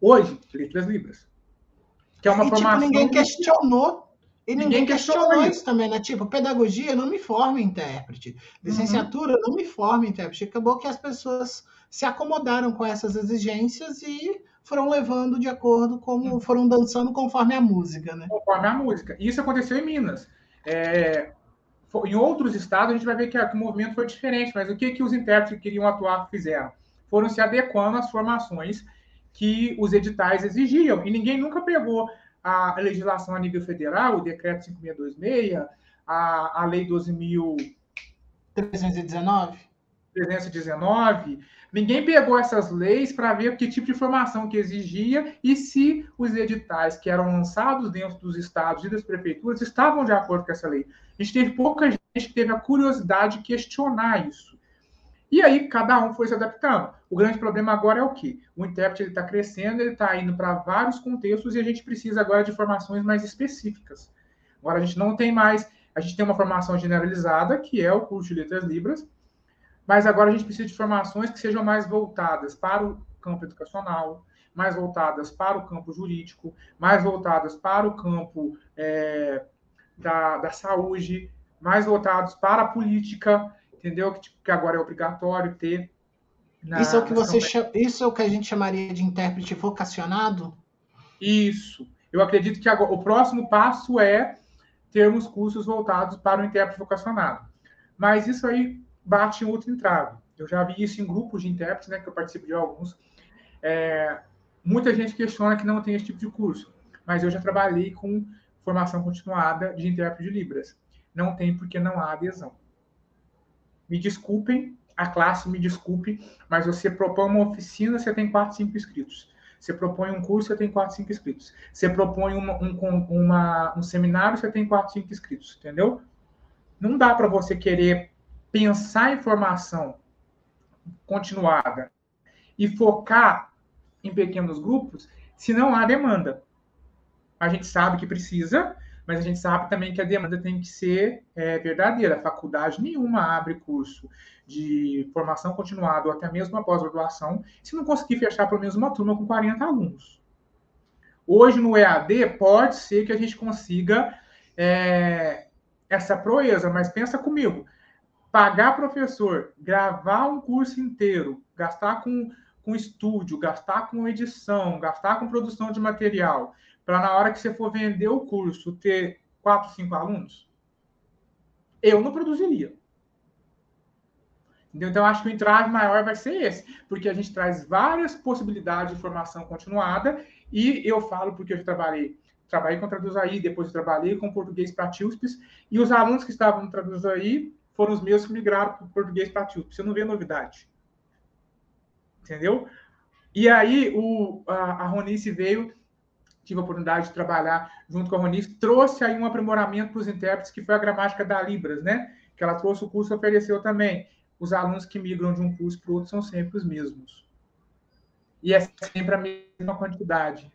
Hoje, letras libras. Que é uma e, formação. Tipo, ninguém questionou. E ninguém, ninguém questionou, questionou isso também, né? Tipo, pedagogia não me forma intérprete. Licenciatura uhum. não me forma intérprete. Acabou que as pessoas se acomodaram com essas exigências e foram levando de acordo como foram dançando conforme a música, né? Conforme a música. Isso aconteceu em Minas. É, em outros estados a gente vai ver que, que, o movimento foi diferente, mas o que, que os intérpretes que queriam atuar fizeram? Foram se adequando às formações que os editais exigiam. E ninguém nunca pegou a legislação a nível federal, o decreto 5626, a, a lei 12.319, 319, ninguém pegou essas leis para ver que tipo de formação que exigia e se os editais que eram lançados dentro dos estados e das prefeituras estavam de acordo com essa lei. A gente teve pouca gente que teve a curiosidade de questionar isso. E aí cada um foi se adaptando. O grande problema agora é o que? O intérprete está crescendo, ele está indo para vários contextos e a gente precisa agora de formações mais específicas. Agora a gente não tem mais, a gente tem uma formação generalizada, que é o curso de letras libras, mas agora a gente precisa de formações que sejam mais voltadas para o campo educacional, mais voltadas para o campo jurídico, mais voltadas para o campo é, da, da saúde, mais voltados para a política, entendeu? Que, que agora é obrigatório ter. Na, isso é o que você chama, isso é o que a gente chamaria de intérprete vocacionado? Isso. Eu acredito que agora, o próximo passo é termos cursos voltados para o intérprete vocacionado. Mas isso aí bate em outro entrave. Eu já vi isso em grupos de intérpretes, né, que eu participo de alguns. É, muita gente questiona que não tem esse tipo de curso, mas eu já trabalhei com formação continuada de intérprete de Libras. Não tem porque não há adesão me desculpem, a classe me desculpe, mas você propõe uma oficina, você tem 4, 5 inscritos. Você propõe um curso, você tem 4, 5 inscritos. Você propõe uma, um, uma, um seminário, você tem 4, 5 inscritos, entendeu? Não dá para você querer pensar em formação continuada e focar em pequenos grupos se não há demanda. A gente sabe que precisa, mas a gente sabe também que a demanda tem que ser é, verdadeira. Faculdade nenhuma abre curso de formação continuada ou até mesmo a pós-graduação se não conseguir fechar pelo menos uma turma com 40 alunos. Hoje no EAD pode ser que a gente consiga é, essa proeza, mas pensa comigo, pagar professor, gravar um curso inteiro, gastar com, com estúdio, gastar com edição, gastar com produção de material, para na hora que você for vender o curso ter quatro, cinco alunos? Eu não produziria. Então, acho que o entrave maior vai ser esse, porque a gente traz várias possibilidades de formação continuada, e eu falo porque eu trabalhei, trabalhei com Traduzaí, depois trabalhei com português para TIUSPES, e os alunos que estavam no Traduzaí foram os meus que migraram para o português TIUSPES. Você não vê novidade. Entendeu? E aí o, a, a Ronice veio tive a oportunidade de trabalhar junto com a Ronice, trouxe aí um aprimoramento para os intérpretes, que foi a gramática da Libras, né? Que ela trouxe o curso ofereceu também. Os alunos que migram de um curso para o outro são sempre os mesmos. E é sempre a mesma quantidade.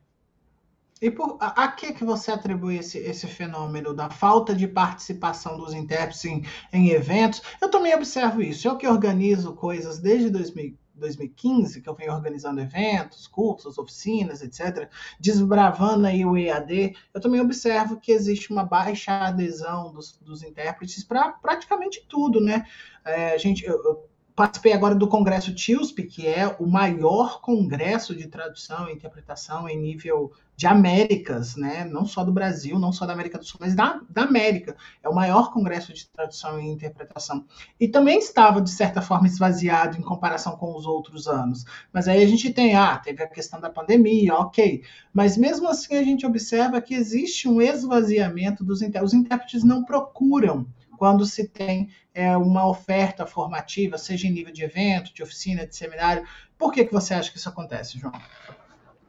E por, a, a, que que você atribui esse, esse fenômeno da falta de participação dos intérpretes em, em eventos? Eu também observo isso. Eu que organizo coisas desde 2000, 2015, que eu venho organizando eventos, cursos, oficinas, etc., desbravando aí o EAD, eu também observo que existe uma baixa adesão dos, dos intérpretes para praticamente tudo, né? É, gente, eu, eu participei agora do Congresso TILSP, que é o maior congresso de tradução e interpretação em nível de Américas, né? não só do Brasil, não só da América do Sul, mas da, da América. É o maior congresso de tradução e interpretação. E também estava, de certa forma, esvaziado em comparação com os outros anos. Mas aí a gente tem, ah, teve a questão da pandemia, ok. Mas mesmo assim a gente observa que existe um esvaziamento dos intérpretes. Os intérpretes não procuram quando se tem é, uma oferta formativa, seja em nível de evento, de oficina, de seminário. Por que, que você acha que isso acontece, João?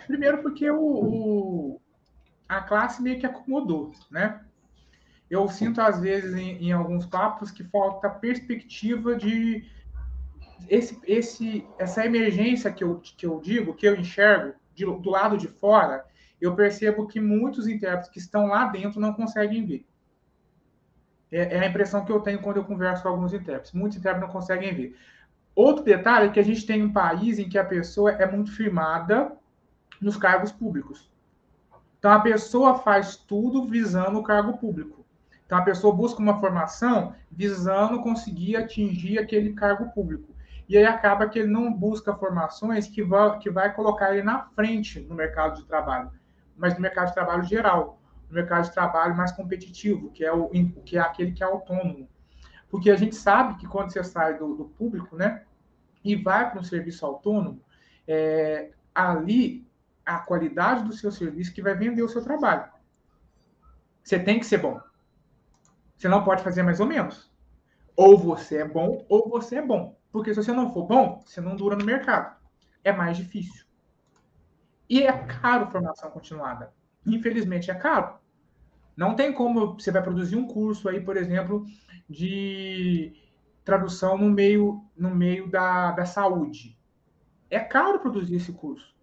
Primeiro porque o, o a classe meio que acomodou, né? Eu sinto, às vezes, em, em, alguns papos, que falta perspectiva de esse, esse, essa emergência que eu, que eu digo, que eu enxergo de, do lado de fora, eu percebo que muitos intérpretes que estão lá dentro não conseguem ver. É, é, a impressão que eu tenho quando eu converso com alguns intérpretes. Muitos intérpretes não conseguem ver. Outro detalhe é que a gente tem um país em que a pessoa é muito firmada nos cargos públicos. Então a pessoa faz tudo visando o cargo público. Então a pessoa busca uma formação visando conseguir atingir aquele cargo público. e aí acaba que ele não busca formações que vai, que vai colocar ele na frente no mercado de trabalho, mas no mercado de trabalho geral, no mercado de trabalho mais competitivo, que é, o, que é aquele que é autônomo. Porque a gente sabe que quando você sai do, do público, né, e vai para um serviço autônomo, é, ali a qualidade do seu serviço que vai vender o seu trabalho. Você tem que ser bom. Você não pode fazer mais ou menos. Ou você é bom, ou você é bom. Porque se você não for bom, você não dura no mercado. É mais difícil. E é caro formação continuada. Infelizmente é caro. Não tem como você vai produzir um curso aí, por exemplo, de tradução no meio, no meio da, da saúde. É caro produzir esse curso.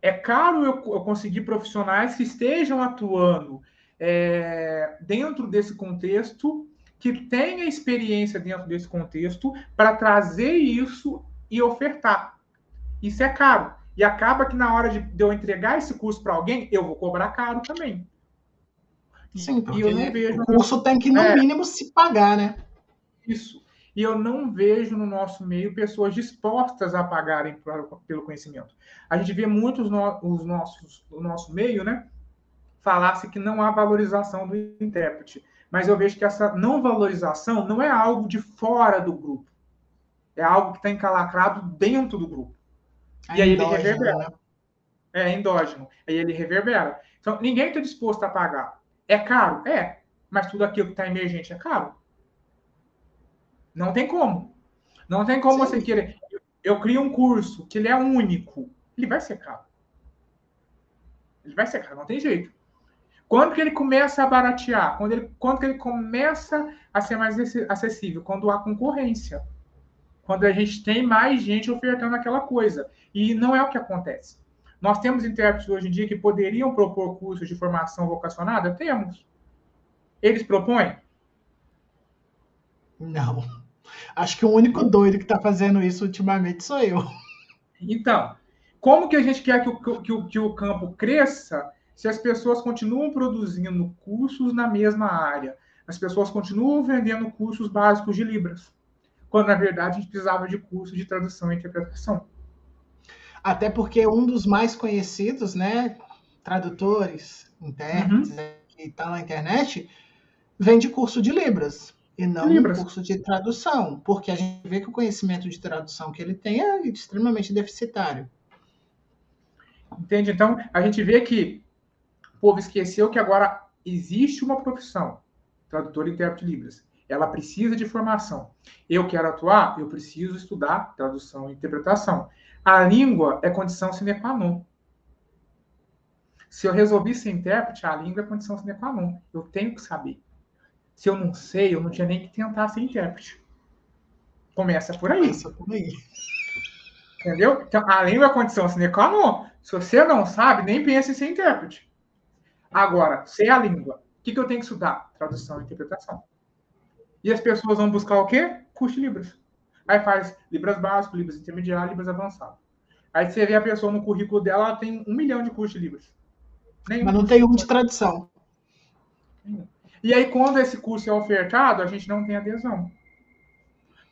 É caro eu, eu conseguir profissionais que estejam atuando é, dentro desse contexto que tenha experiência dentro desse contexto para trazer isso e ofertar. Isso é caro. E acaba que na hora de, eu entregar esse curso para alguém, eu vou cobrar caro também. Sim, porque e eu não vejo, o curso tem que, no é, mínimo, se pagar, né? Isso. E eu não vejo no nosso meio pessoas dispostas a pagarem pelo conhecimento. A gente vê muitos no, os nossos, o nosso meio, né? Falasse que não há valorização do intérprete mas eu vejo que essa não valorização não é algo de fora do grupo. É algo que está encalacrado dentro do grupo. É e aí endógeno, ele reverbera. Né? É endógeno. Aí ele reverbera. Então, ninguém está disposto a pagar. É caro? É. Mas tudo aquilo que está emergente é caro. Não tem como. Não tem como Sim. você querer. Eu crio um curso que ele é único. Ele vai ser caro. Ele vai ser caro, não tem jeito. Quando que ele começa a baratear? Quando, ele, quando que ele começa a ser mais acessível? Quando há concorrência. Quando a gente tem mais gente ofertando aquela coisa. E não é o que acontece. Nós temos intérpretes hoje em dia que poderiam propor cursos de formação vocacionada? Temos. Eles propõem? Não. Acho que o único doido que está fazendo isso ultimamente sou eu. Então, como que a gente quer que o, que o, que o campo cresça se as pessoas continuam produzindo cursos na mesma área, as pessoas continuam vendendo cursos básicos de Libras, quando na verdade a gente precisava de curso de tradução e interpretação. Até porque um dos mais conhecidos, né, tradutores, intérpretes, uhum. que estão tá na internet, vende curso de Libras e não Libras. curso de tradução, porque a gente vê que o conhecimento de tradução que ele tem é extremamente deficitário. Entende? Então, a gente vê que povo esqueceu que agora existe uma profissão, tradutor e intérprete de Libras. Ela precisa de formação. Eu quero atuar, eu preciso estudar tradução e interpretação. A língua é condição sine qua non. Se eu resolvi ser intérprete, a língua é condição sine qua non. Eu tenho que saber. Se eu não sei, eu não tinha nem que tentar ser intérprete. Começa por aí. Começa por aí. Entendeu? Então, a língua é condição sine qua non. Se você não sabe, nem pense em ser intérprete. Agora, ser a língua. O que, que eu tenho que estudar? Tradução e interpretação. E as pessoas vão buscar o quê? Curso de Libras. Aí faz Libras básico, Libras intermediário, Libras avançado. Aí você vê a pessoa no currículo dela, ela tem um milhão de cursos de Libras. Nenhum Mas não tem um de tradução. E aí, quando esse curso é ofertado, a gente não tem adesão.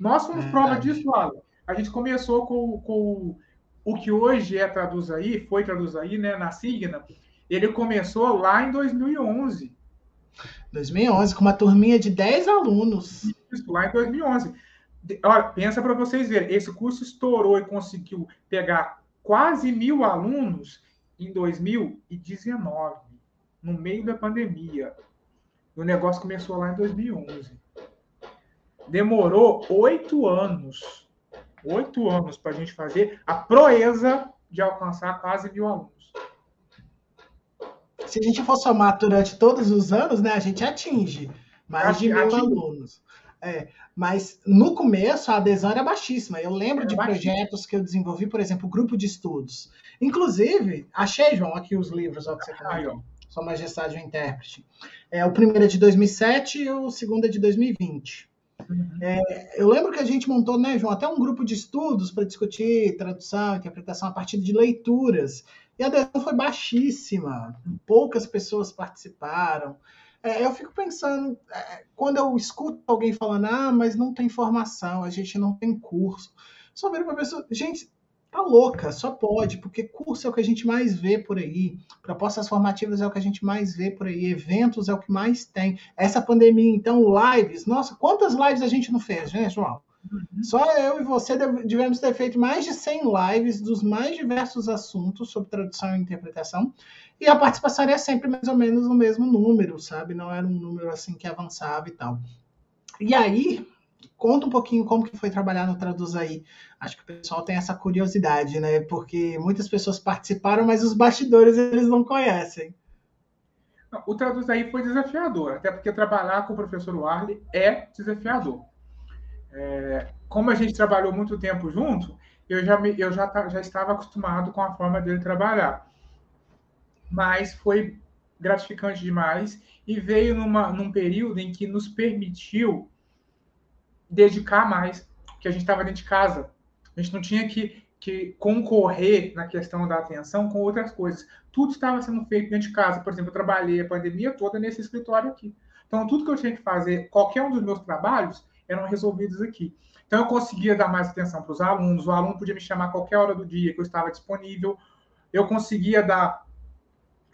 Nós somos é prova disso, Alan. A gente começou com, com o que hoje é Traduz Aí, foi Traduz Aí, né, na Signa, ele começou lá em 2011. 2011, com uma turminha de 10 alunos. Isso, lá em 2011. Olha, pensa para vocês verem, esse curso estourou e conseguiu pegar quase mil alunos em 2019, no meio da pandemia. O negócio começou lá em 2011. Demorou oito anos, oito anos para a gente fazer a proeza de alcançar quase mil alunos se a gente for somar durante todos os anos, né, a gente atinge mais de mil alunos. É, mas no começo a adesão era baixíssima. Eu lembro é de baixíssima. projetos que eu desenvolvi, por exemplo, grupo de estudos. Inclusive, achei, João, aqui os livros ó, que você comentou. Sua Majestade o Intérprete. É, o primeiro é de 2007 e o segundo é de 2020. Uhum. É, eu lembro que a gente montou, né, João, até um grupo de estudos para discutir tradução, interpretação a partir de leituras. E a adesão foi baixíssima, poucas pessoas participaram. É, eu fico pensando, é, quando eu escuto alguém falando, ah, mas não tem formação, a gente não tem curso. Só vira pra pessoa, gente, tá louca, só pode, porque curso é o que a gente mais vê por aí, propostas formativas é o que a gente mais vê por aí, eventos é o que mais tem. Essa pandemia, então, lives, nossa, quantas lives a gente não fez, né, João? Uhum. Só eu e você devemos ter feito mais de 100 lives dos mais diversos assuntos sobre tradução e interpretação, e a participação era sempre mais ou menos no mesmo número, sabe? Não era um número assim que avançava e tal. E aí, conta um pouquinho como que foi trabalhar no Traduz aí. Acho que o pessoal tem essa curiosidade, né? Porque muitas pessoas participaram, mas os bastidores eles não conhecem. O Traduz aí foi desafiador, até porque trabalhar com o professor Warley é desafiador. É, como a gente trabalhou muito tempo junto, eu já, me, eu já, já estava acostumado com a forma dele trabalhar. Mas foi gratificante demais e veio numa, num período em que nos permitiu dedicar mais, porque a gente estava dentro de casa. A gente não tinha que, que concorrer na questão da atenção com outras coisas. Tudo estava sendo feito dentro de casa. Por exemplo, eu trabalhei a pandemia toda nesse escritório aqui. Então, tudo que eu tinha que fazer, qualquer um dos meus trabalhos, eram resolvidos aqui. Então, eu conseguia dar mais atenção para os alunos. O aluno podia me chamar a qualquer hora do dia que eu estava disponível. Eu conseguia dar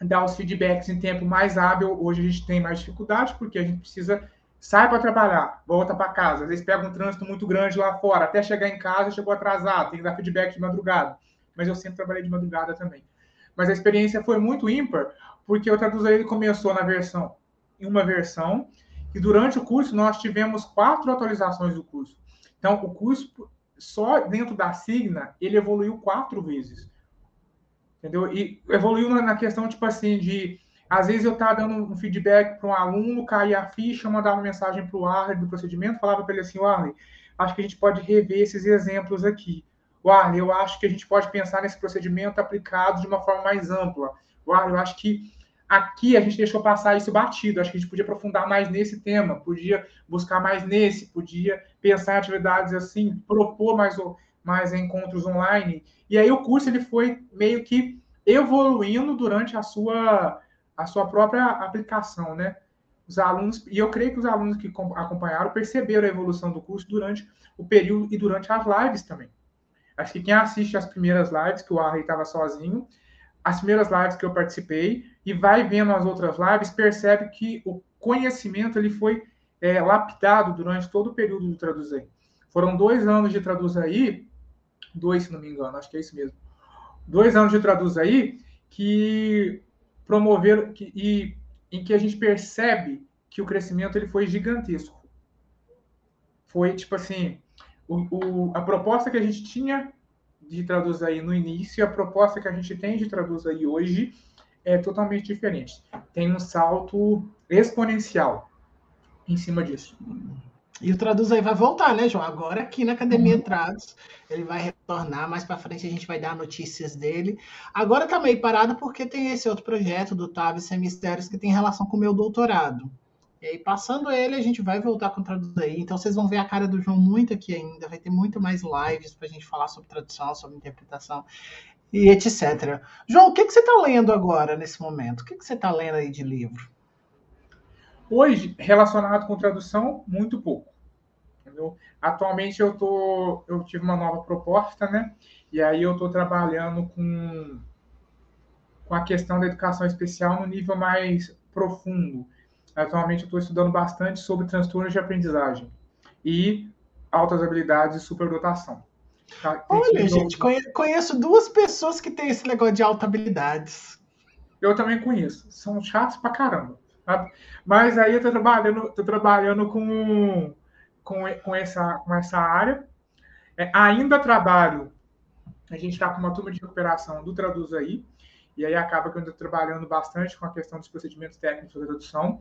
dar os feedbacks em tempo mais hábil. Hoje a gente tem mais dificuldade porque a gente precisa sai para trabalhar, volta para casa, às vezes pega um trânsito muito grande lá fora, até chegar em casa chegou atrasado, tem que dar feedback de madrugada. Mas eu sempre trabalhei de madrugada também. Mas a experiência foi muito ímpar, porque o Traduzir ele começou na versão, em uma versão, e durante o curso nós tivemos quatro atualizações do curso. Então, o curso, só dentro da Signa, ele evoluiu quatro vezes. Entendeu? E evoluiu na questão, tipo assim, de às vezes eu estava dando um feedback para um aluno, caía a ficha, mandava uma mensagem para o Arley do procedimento, falava para ele assim, Arley, acho que a gente pode rever esses exemplos aqui. Arley, eu acho que a gente pode pensar nesse procedimento aplicado de uma forma mais ampla. Arley, eu acho que aqui a gente deixou passar isso batido, acho que a gente podia aprofundar mais nesse tema, podia buscar mais nesse, podia pensar em atividades assim, propor mais, mais encontros online. E aí o curso ele foi meio que evoluindo durante a sua a sua própria aplicação, né? Os alunos, e eu creio que os alunos que acompanharam perceberam a evolução do curso durante o período e durante as lives também. Acho que quem assiste as primeiras lives, que o Arley estava sozinho, as primeiras lives que eu participei e vai vendo as outras lives, percebe que o conhecimento ele foi é, lapidado durante todo o período do Traduzir. Foram dois anos de Traduzir aí, dois, se não me engano, acho que é isso mesmo. Dois anos de Traduzir aí que promover que, e em que a gente percebe que o crescimento ele foi gigantesco. Foi tipo assim, o, o, a proposta que a gente tinha de traduzir aí no início e a proposta que a gente tem de traduzir aí hoje é totalmente diferente. Tem um salto exponencial em cima disso. E o Traduz aí vai voltar, né, João? Agora aqui na Academia uhum. Traduz, ele vai retornar. Mais para frente a gente vai dar notícias dele. Agora tá meio parado porque tem esse outro projeto do Tavis Sem Mistérios que tem relação com o meu doutorado. E aí, passando ele, a gente vai voltar com o Traduz aí. Então, vocês vão ver a cara do João muito aqui ainda. Vai ter muito mais lives para a gente falar sobre tradução, sobre interpretação e etc. João, o que, que você está lendo agora, nesse momento? O que, que você está lendo aí de livro? Hoje, relacionado com tradução, muito pouco. Atualmente eu tô, eu tive uma nova proposta, né? E aí eu estou trabalhando com, com a questão da educação especial no nível mais profundo. Atualmente eu estou estudando bastante sobre transtornos de aprendizagem e altas habilidades e superdotação. Tá? Olha, gente, conheço duas pessoas que têm esse negócio de alta habilidades. Eu também conheço. São chatos pra caramba. Sabe? Mas aí eu tô trabalhando, tô trabalhando com, com, com, essa, com essa área. É, ainda trabalho, a gente está com uma turma de recuperação do Traduz aí, e aí acaba que eu estou trabalhando bastante com a questão dos procedimentos técnicos de tradução.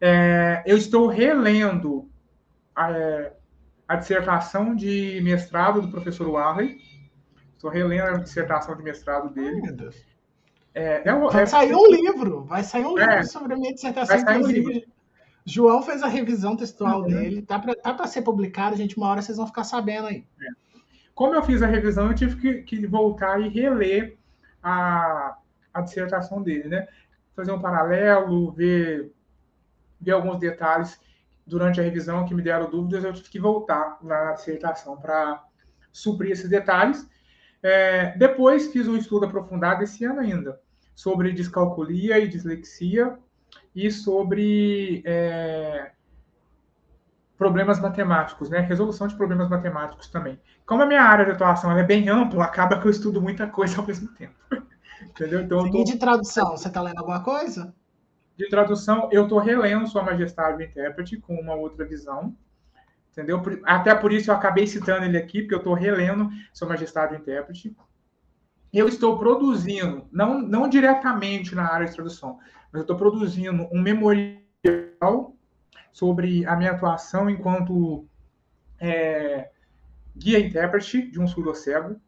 É, eu estou relendo a, é, a, dissertação de mestrado do professor Warley. Estou relendo a dissertação de mestrado dele. Ai, meu Deus. É, é, vai é, sair um livro, vai sair um é, livro sobre a minha dissertação, inclusive. Um João fez a revisão textual uhum. dele, tá para tá ser publicado, gente, uma hora vocês vão ficar sabendo aí. É. Como eu fiz a revisão, eu tive que, que voltar e reler a, a dissertação dele, né? Fazer um paralelo, ver vi alguns detalhes durante a revisão que me deram dúvidas, eu tive que voltar na dissertação para suprir esses detalhes. É, depois fiz um estudo aprofundado esse ano ainda sobre descalculia e dislexia e sobre é, problemas matemáticos, né? Resolução de problemas matemáticos também. Como a minha área de atuação é bem ampla, acaba que eu estudo muita coisa ao mesmo tempo. Entendeu? Então, tô... E de tradução, você está lendo alguma coisa? De tradução, eu estou relendo Sua Majestade o Intérprete com uma outra visão. Entendeu? Até por isso eu acabei citando ele aqui, porque eu estou relendo Sua Majestade o Intérprete. Eu estou produzindo, não, não diretamente na área de tradução, mas eu estou produzindo um memorial sobre a minha atuação enquanto é, guia intérprete de um surdo-cego,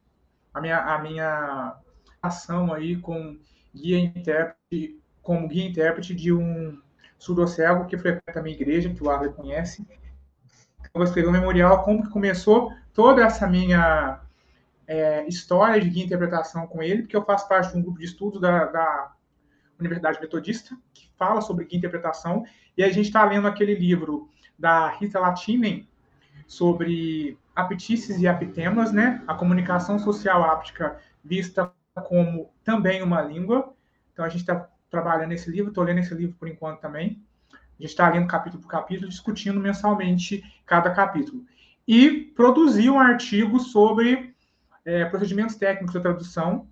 a minha, a minha ação aí com guia intérprete, como guia intérprete de um surdo-cego que frequenta a minha igreja, que o Arley conhece. Eu vou escrever um memorial, como que começou toda essa minha é, história de guia interpretação com ele, porque eu faço parte de um grupo de estudos da, da Universidade Metodista, que fala sobre guia interpretação, e a gente está lendo aquele livro da Rita Latinen sobre apetices e apitemas, né? A comunicação social áptica vista como também uma língua. Então a gente está trabalhando nesse livro, estou lendo esse livro por enquanto também. A gente está lendo capítulo por capítulo, discutindo mensalmente cada capítulo. E produzi um artigo sobre é, procedimentos técnicos de tradução,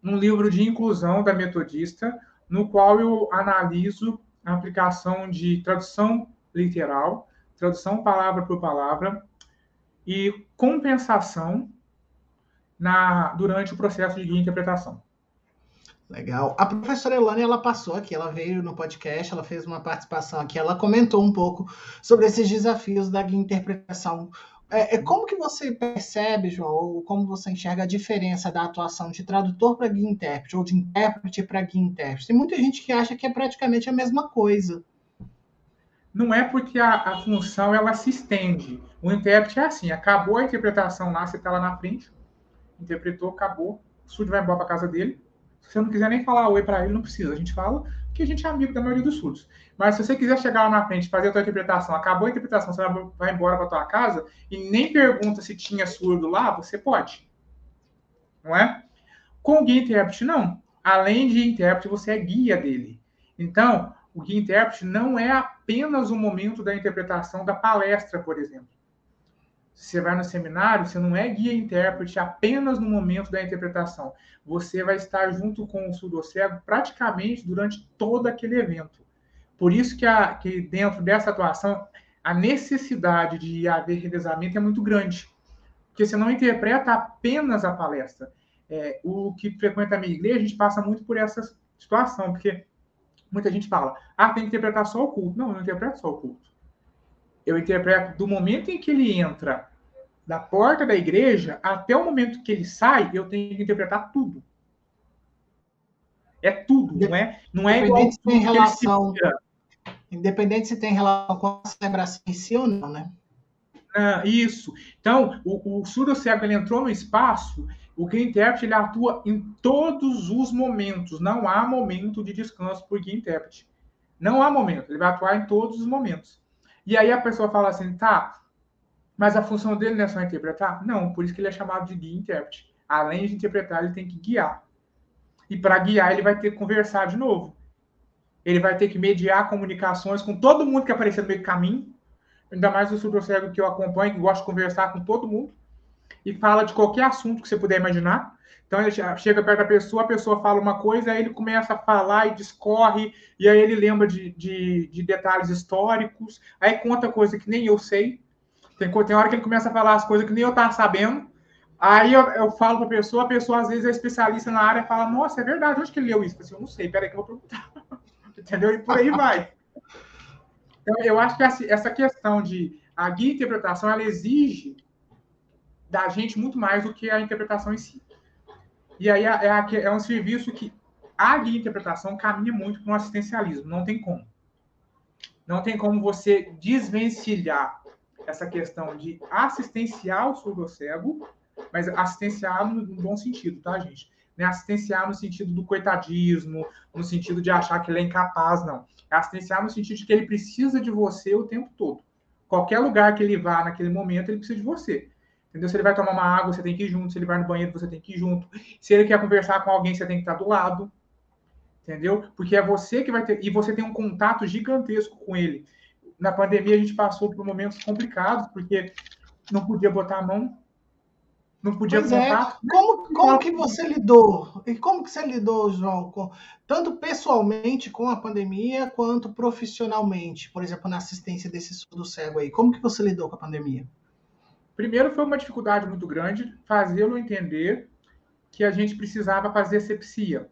num livro de inclusão da Metodista, no qual eu analiso a aplicação de tradução literal, tradução palavra por palavra e compensação na, durante o processo de interpretação. Legal. A professora Elane, ela passou aqui, ela veio no podcast, ela fez uma participação aqui, ela comentou um pouco sobre esses desafios da interpretação é, é, como que você percebe, João, ou como você enxerga a diferença da atuação de tradutor para guia intérprete, ou de intérprete para guia intérprete? Tem muita gente que acha que é praticamente a mesma coisa. Não é porque a, a função ela se estende. O intérprete é assim, acabou a interpretação lá, você está lá na frente, interpretou, acabou, o surdo vai embora para casa dele. Se você não quiser nem falar oi para ele, não precisa. A gente fala que a gente é amigo da maioria dos surdos. Mas se você quiser chegar lá na frente, fazer a tua interpretação, acabou a interpretação, você vai embora para tua casa e nem pergunta se tinha surdo lá, você pode. Não é? Com o guia intérprete, não. Além de intérprete, você é guia dele. Então, o guia intérprete não é apenas o momento da interpretação da palestra, por exemplo. Você vai no seminário, você não é guia intérprete apenas no momento da interpretação. Você vai estar junto com o surdo-cego praticamente durante todo aquele evento. Por isso que, a, que dentro dessa atuação, a necessidade de haver revezamento é muito grande. Porque você não interpreta apenas a palestra. É, o que frequenta a minha igreja, a gente passa muito por essa situação, porque muita gente fala, ah, tem que interpretar só o culto. Não, eu não interpreto só o culto. Eu interpreto do momento em que ele entra da porta da igreja até o momento que ele sai, eu tenho que interpretar tudo. É tudo, não é, não é igual tudo em relação, Independente se tem relação com a celebração em si ou não, né? Ah, isso. Então, o, o surdo-cego ele entrou no espaço, o guia intérprete ele atua em todos os momentos. Não há momento de descanso por guia intérprete. Não há momento. Ele vai atuar em todos os momentos. E aí a pessoa fala assim, tá, mas a função dele não é só interpretar? Não, por isso que ele é chamado de guia intérprete. Além de interpretar, ele tem que guiar. E para guiar, ele vai ter que conversar de novo ele vai ter que mediar comunicações com todo mundo que aparecer no meio do caminho, ainda mais o surdo cego que eu acompanho, que gosta de conversar com todo mundo, e fala de qualquer assunto que você puder imaginar. Então ele chega perto da pessoa, a pessoa fala uma coisa, aí ele começa a falar e discorre, e aí ele lembra de, de, de detalhes históricos, aí conta coisa que nem eu sei. Tem, tem hora que ele começa a falar as coisas que nem eu estava sabendo. Aí eu, eu falo para a pessoa, a pessoa às vezes é especialista na área, fala, nossa, é verdade, onde que ele leu isso? Eu, assim, eu não sei, peraí que eu vou perguntar entendeu? E por aí vai. Então, eu acho que essa questão de a guia interpretação, ela exige da gente muito mais do que a interpretação em si. E aí é, é, é um serviço que a guia interpretação caminha muito para um assistencialismo, não tem como. Não tem como você desvencilhar essa questão de assistencial surdo-cego, mas assistencial no bom sentido, tá, gente? Não é assistenciar no sentido do coitadismo, no sentido de achar que ele é incapaz, não. É assistenciar no sentido de que ele precisa de você o tempo todo. Qualquer lugar que ele vá naquele momento, ele precisa de você. Entendeu? Se ele vai tomar uma água, você tem que ir junto. Se ele vai no banheiro, você tem que ir junto. Se ele quer conversar com alguém, você tem que estar do lado. Entendeu? Porque é você que vai ter. E você tem um contato gigantesco com ele. Na pandemia, a gente passou por momentos complicados, porque não podia botar a mão, não podia pois é. Como, como que você lidou? E como que você lidou, João, com, tanto pessoalmente com a pandemia, quanto profissionalmente, por exemplo, na assistência desse surdo cego aí? Como que você lidou com a pandemia? Primeiro foi uma dificuldade muito grande fazê-lo entender que a gente precisava fazer sepsia.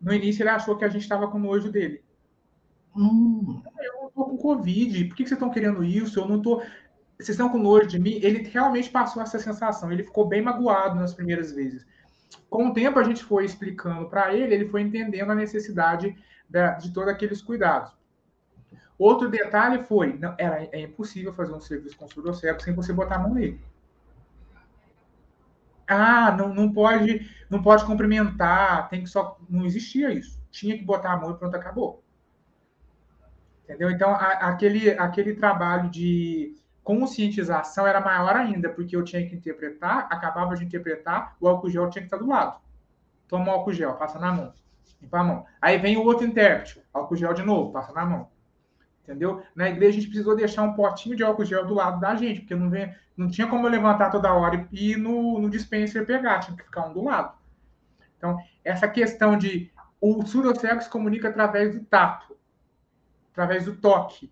No início ele achou que a gente estava com nojo dele. Hum. Eu não estou com Covid, por que vocês estão querendo isso? Eu não estou. Vocês estão com nojo de mim? Ele realmente passou essa sensação. Ele ficou bem magoado nas primeiras vezes. Com o tempo, a gente foi explicando para ele, ele foi entendendo a necessidade de todos aqueles cuidados. Outro detalhe foi, não, era, é impossível fazer um serviço com surdocego sem você botar a mão nele. Ah, não, não pode, não pode cumprimentar, tem que só, não existia isso. Tinha que botar a mão e pronto, acabou. Entendeu? Então, a, aquele, aquele trabalho de conscientização era maior ainda, porque eu tinha que interpretar, acabava de interpretar, o álcool gel tinha que estar do lado. Toma o álcool gel, passa na mão, limpa a mão. Aí vem o outro intérprete, álcool gel de novo, passa na mão entendeu? Na igreja a gente precisou deixar um potinho de álcool gel do lado da gente, porque não, vem, não tinha como eu levantar toda hora e ir no, no dispenser pegar, tinha que ficar um do lado. Então, essa questão de o surdo-cego se comunica através do tato, através do toque.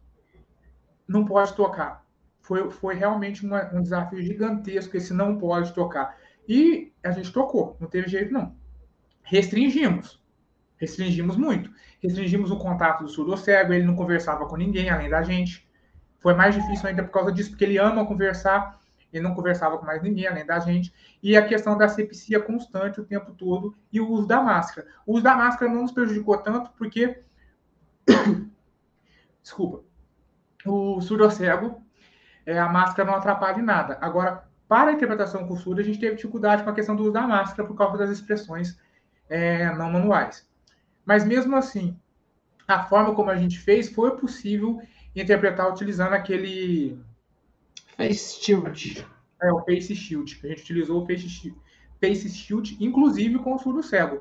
Não pode tocar. Foi, foi realmente uma, um desafio gigantesco esse não pode tocar. E a gente tocou, não teve jeito não. Restringimos. Restringimos muito. Restringimos o contato do surdo cego, ele não conversava com ninguém além da gente. Foi mais difícil ainda por causa disso, porque ele ama conversar, ele não conversava com mais ninguém além da gente. E a questão da sepsia constante o tempo todo e o uso da máscara. O uso da máscara não nos prejudicou tanto, porque. Desculpa. O surdo cego, é, a máscara não atrapalha em nada. Agora, para a interpretação com surdo, a gente teve dificuldade com a questão do uso da máscara por causa das expressões é, não manuais. Mas mesmo assim, a forma como a gente fez foi possível interpretar utilizando aquele Face Shield. É, o Face Shield. A gente utilizou o Face Shield, Face Shield inclusive com o surdo cego.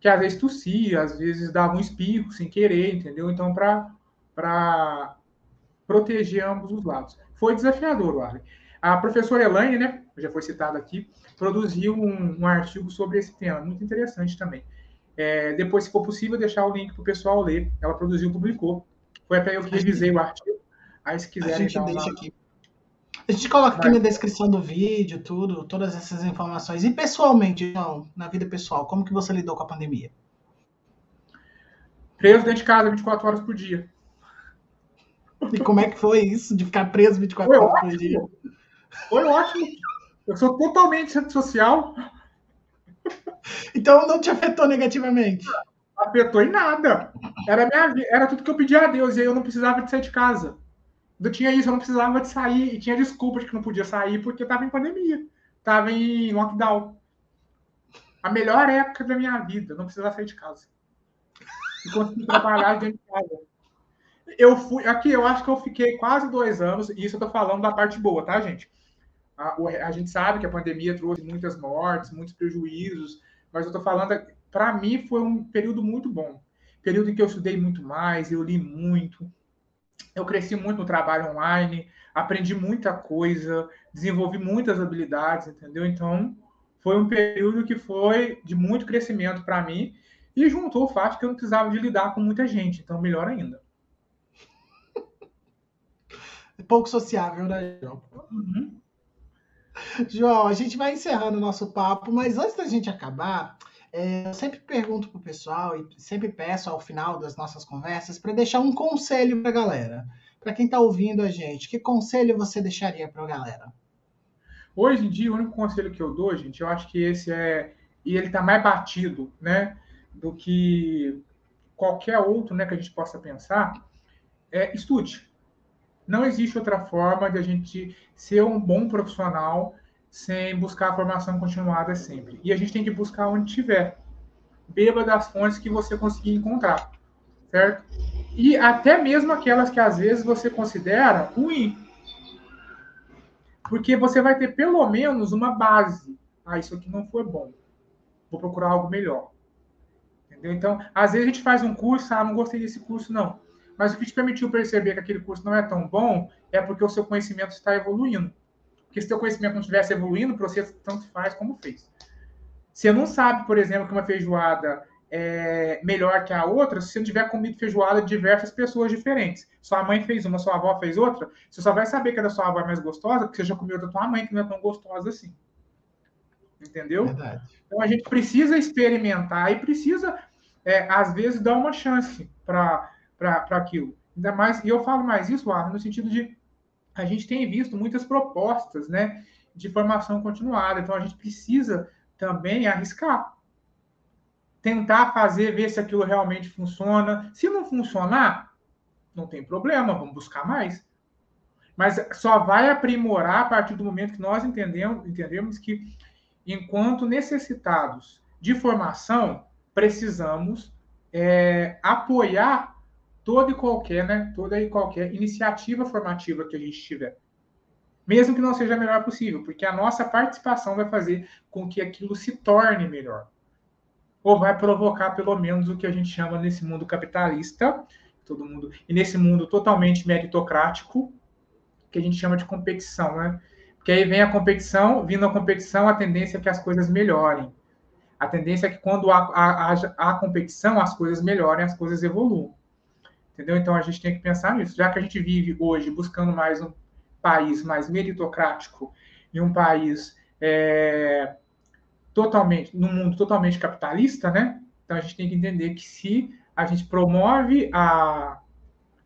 Que às vezes tossia, às vezes dava um espirro sem querer, entendeu? Então, para proteger ambos os lados. Foi desafiador, Arlen. A professora Elaine, né, já foi citada aqui, produziu um, um artigo sobre esse tema, muito interessante também. É, depois, se for possível, deixar o link para o pessoal ler. Ela produziu, publicou. Foi até eu que revisei o artigo. Aí, se quiserem. A gente deixa uma... aqui. A gente coloca aqui na descrição do vídeo, tudo, todas essas informações. E pessoalmente, então, na vida pessoal, como que você lidou com a pandemia? Preso dentro de casa 24 horas por dia. E como é que foi isso, de ficar preso 24 foi horas ótimo. por dia? Foi ótimo. Eu sou totalmente antissocial. Então não te afetou negativamente? Afetou em nada. Era, minha, era tudo que eu pedia a Deus, e aí eu não precisava de sair de casa. Eu tinha isso, eu não precisava de sair, e tinha desculpas de que não podia sair porque estava em pandemia, estava em lockdown. A melhor época da minha vida, não precisava sair de casa. E consegui trabalhar dentro de casa. Eu fui, aqui eu acho que eu fiquei quase dois anos, e isso eu tô falando da parte boa, tá, gente? A, a gente sabe que a pandemia trouxe muitas mortes, muitos prejuízos, mas eu estou falando, para mim foi um período muito bom. Período em que eu estudei muito mais, eu li muito, eu cresci muito no trabalho online, aprendi muita coisa, desenvolvi muitas habilidades, entendeu? Então, foi um período que foi de muito crescimento para mim e juntou o fato que eu não precisava de lidar com muita gente, então melhor ainda. Pouco sociável, né, João? Uhum. João, a gente vai encerrando o nosso papo, mas antes da gente acabar, é, eu sempre pergunto pro pessoal e sempre peço ao final das nossas conversas para deixar um conselho para a galera. Para quem está ouvindo a gente, que conselho você deixaria para a galera? Hoje em dia, o único conselho que eu dou, gente, eu acho que esse é. E ele está mais batido, né? Do que qualquer outro né, que a gente possa pensar. É estude não existe outra forma de a gente ser um bom profissional sem buscar a formação continuada sempre. E a gente tem que buscar onde tiver. Beba das fontes que você conseguir encontrar, certo? E até mesmo aquelas que às vezes você considera ruim. Porque você vai ter pelo menos uma base. Ah, isso aqui não foi bom. Vou procurar algo melhor. Entendeu? Então, às vezes a gente faz um curso, ah, não gostei desse curso, não. Mas o que te permitiu perceber que aquele curso não é tão bom é porque o seu conhecimento está evoluindo. Porque se o seu conhecimento não estivesse evoluindo, para você tanto faz como fez. Você não sabe, por exemplo, que uma feijoada é melhor que a outra se você não tiver comido feijoada de diversas pessoas diferentes. Sua mãe fez uma, sua avó fez outra, você só vai saber que a da sua avó é mais gostosa porque você já comeu da tua mãe, que não é tão gostosa assim. Entendeu? Verdade. Então a gente precisa experimentar e precisa, é, às vezes, dar uma chance para aquilo. Ainda mais, e eu falo mais isso, Arno, no sentido de a gente tem visto muitas propostas né, de formação continuada, então a gente precisa também arriscar. Tentar fazer, ver se aquilo realmente funciona. Se não funcionar, não tem problema, vamos buscar mais. Mas só vai aprimorar a partir do momento que nós entendemos, entendemos que, enquanto necessitados de formação, precisamos é, apoiar toda e qualquer, né, toda e qualquer iniciativa formativa que a gente tiver. Mesmo que não seja a melhor possível, porque a nossa participação vai fazer com que aquilo se torne melhor. Ou vai provocar, pelo menos, o que a gente chama nesse mundo capitalista, todo mundo, e nesse mundo totalmente meritocrático, que a gente chama de competição, né? Porque aí vem a competição, vindo a competição, a tendência é que as coisas melhorem. A tendência é que quando há, há, há, competição, as coisas melhorem, as coisas evoluam. Entendeu? Então a gente tem que pensar nisso. Já que a gente vive hoje buscando mais um país mais meritocrático e um país é, totalmente, num mundo totalmente capitalista, né? Então a gente tem que entender que se a gente promove a,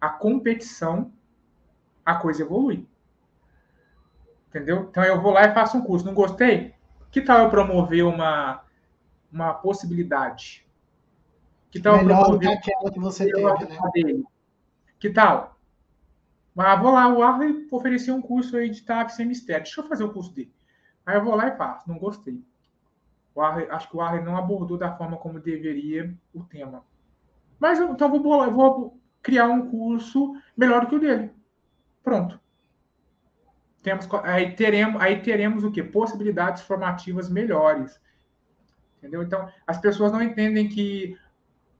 a competição, a coisa evolui. Entendeu? Então eu vou lá e faço um curso. Não gostei? Que tal eu promover uma, uma possibilidade? Que tal Melhor do que aquela que você teve, né? Dele? Que tal? Ah, vou lá, o Arley ofereceu um curso aí de TAF sem mistério. Deixa eu fazer o curso dele. Aí eu vou lá e faço. Não gostei. Arley, acho que o Arley não abordou da forma como deveria o tema. Mas eu, então vou, vou criar um curso melhor do que o dele. Pronto. Temos, aí, teremos, aí teremos o quê? Possibilidades formativas melhores. Entendeu? Então, as pessoas não entendem que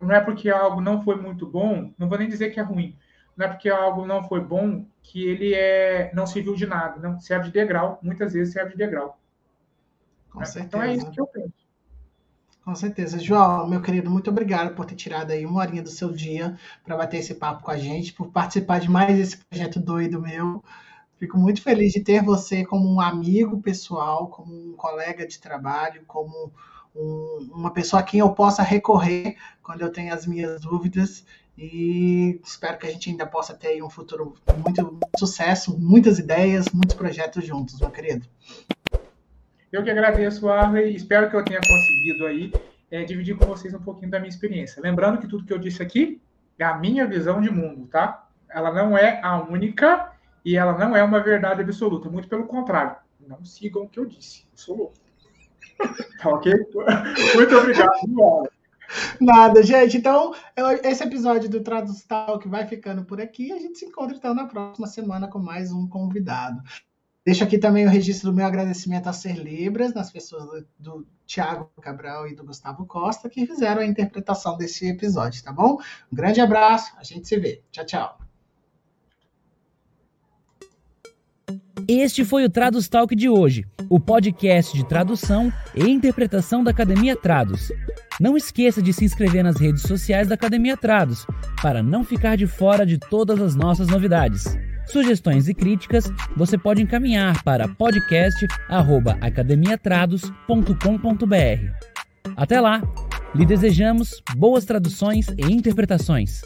não é porque algo não foi muito bom, não vou nem dizer que é ruim, não é porque algo não foi bom que ele é não serviu de nada, não serve de degrau, muitas vezes serve de degrau. Com certeza. Então é isso que eu penso. Com certeza. João, meu querido, muito obrigado por ter tirado aí uma horinha do seu dia para bater esse papo com a gente, por participar de mais esse projeto doido meu. Fico muito feliz de ter você como um amigo pessoal, como um colega de trabalho, como um, uma pessoa a quem eu possa recorrer quando eu tenho as minhas dúvidas. E espero que a gente ainda possa ter um futuro muito, muito sucesso, muitas ideias, muitos projetos juntos, meu querido. Eu que agradeço, Arley. Espero que eu tenha conseguido aí é, dividir com vocês um pouquinho da minha experiência. Lembrando que tudo que eu disse aqui é a minha visão de mundo, tá? Ela não é a única e ela não é uma verdade absoluta. Muito pelo contrário. Não sigam o que eu disse. Eu sou louco. Ok? Muito obrigado. Nada, gente. Então, esse episódio do Traduz que vai ficando por aqui. A gente se encontra então na próxima semana com mais um convidado. Deixo aqui também o registro do meu agradecimento a Ser Libras, nas pessoas do, do Tiago Cabral e do Gustavo Costa, que fizeram a interpretação desse episódio, tá bom? Um grande abraço, a gente se vê. Tchau, tchau. Este foi o Tradus Talk de hoje, o podcast de tradução e interpretação da Academia Trados. Não esqueça de se inscrever nas redes sociais da Academia Trados para não ficar de fora de todas as nossas novidades. Sugestões e críticas você pode encaminhar para podcast@academiatrados.com.br. Até lá, lhe desejamos boas traduções e interpretações.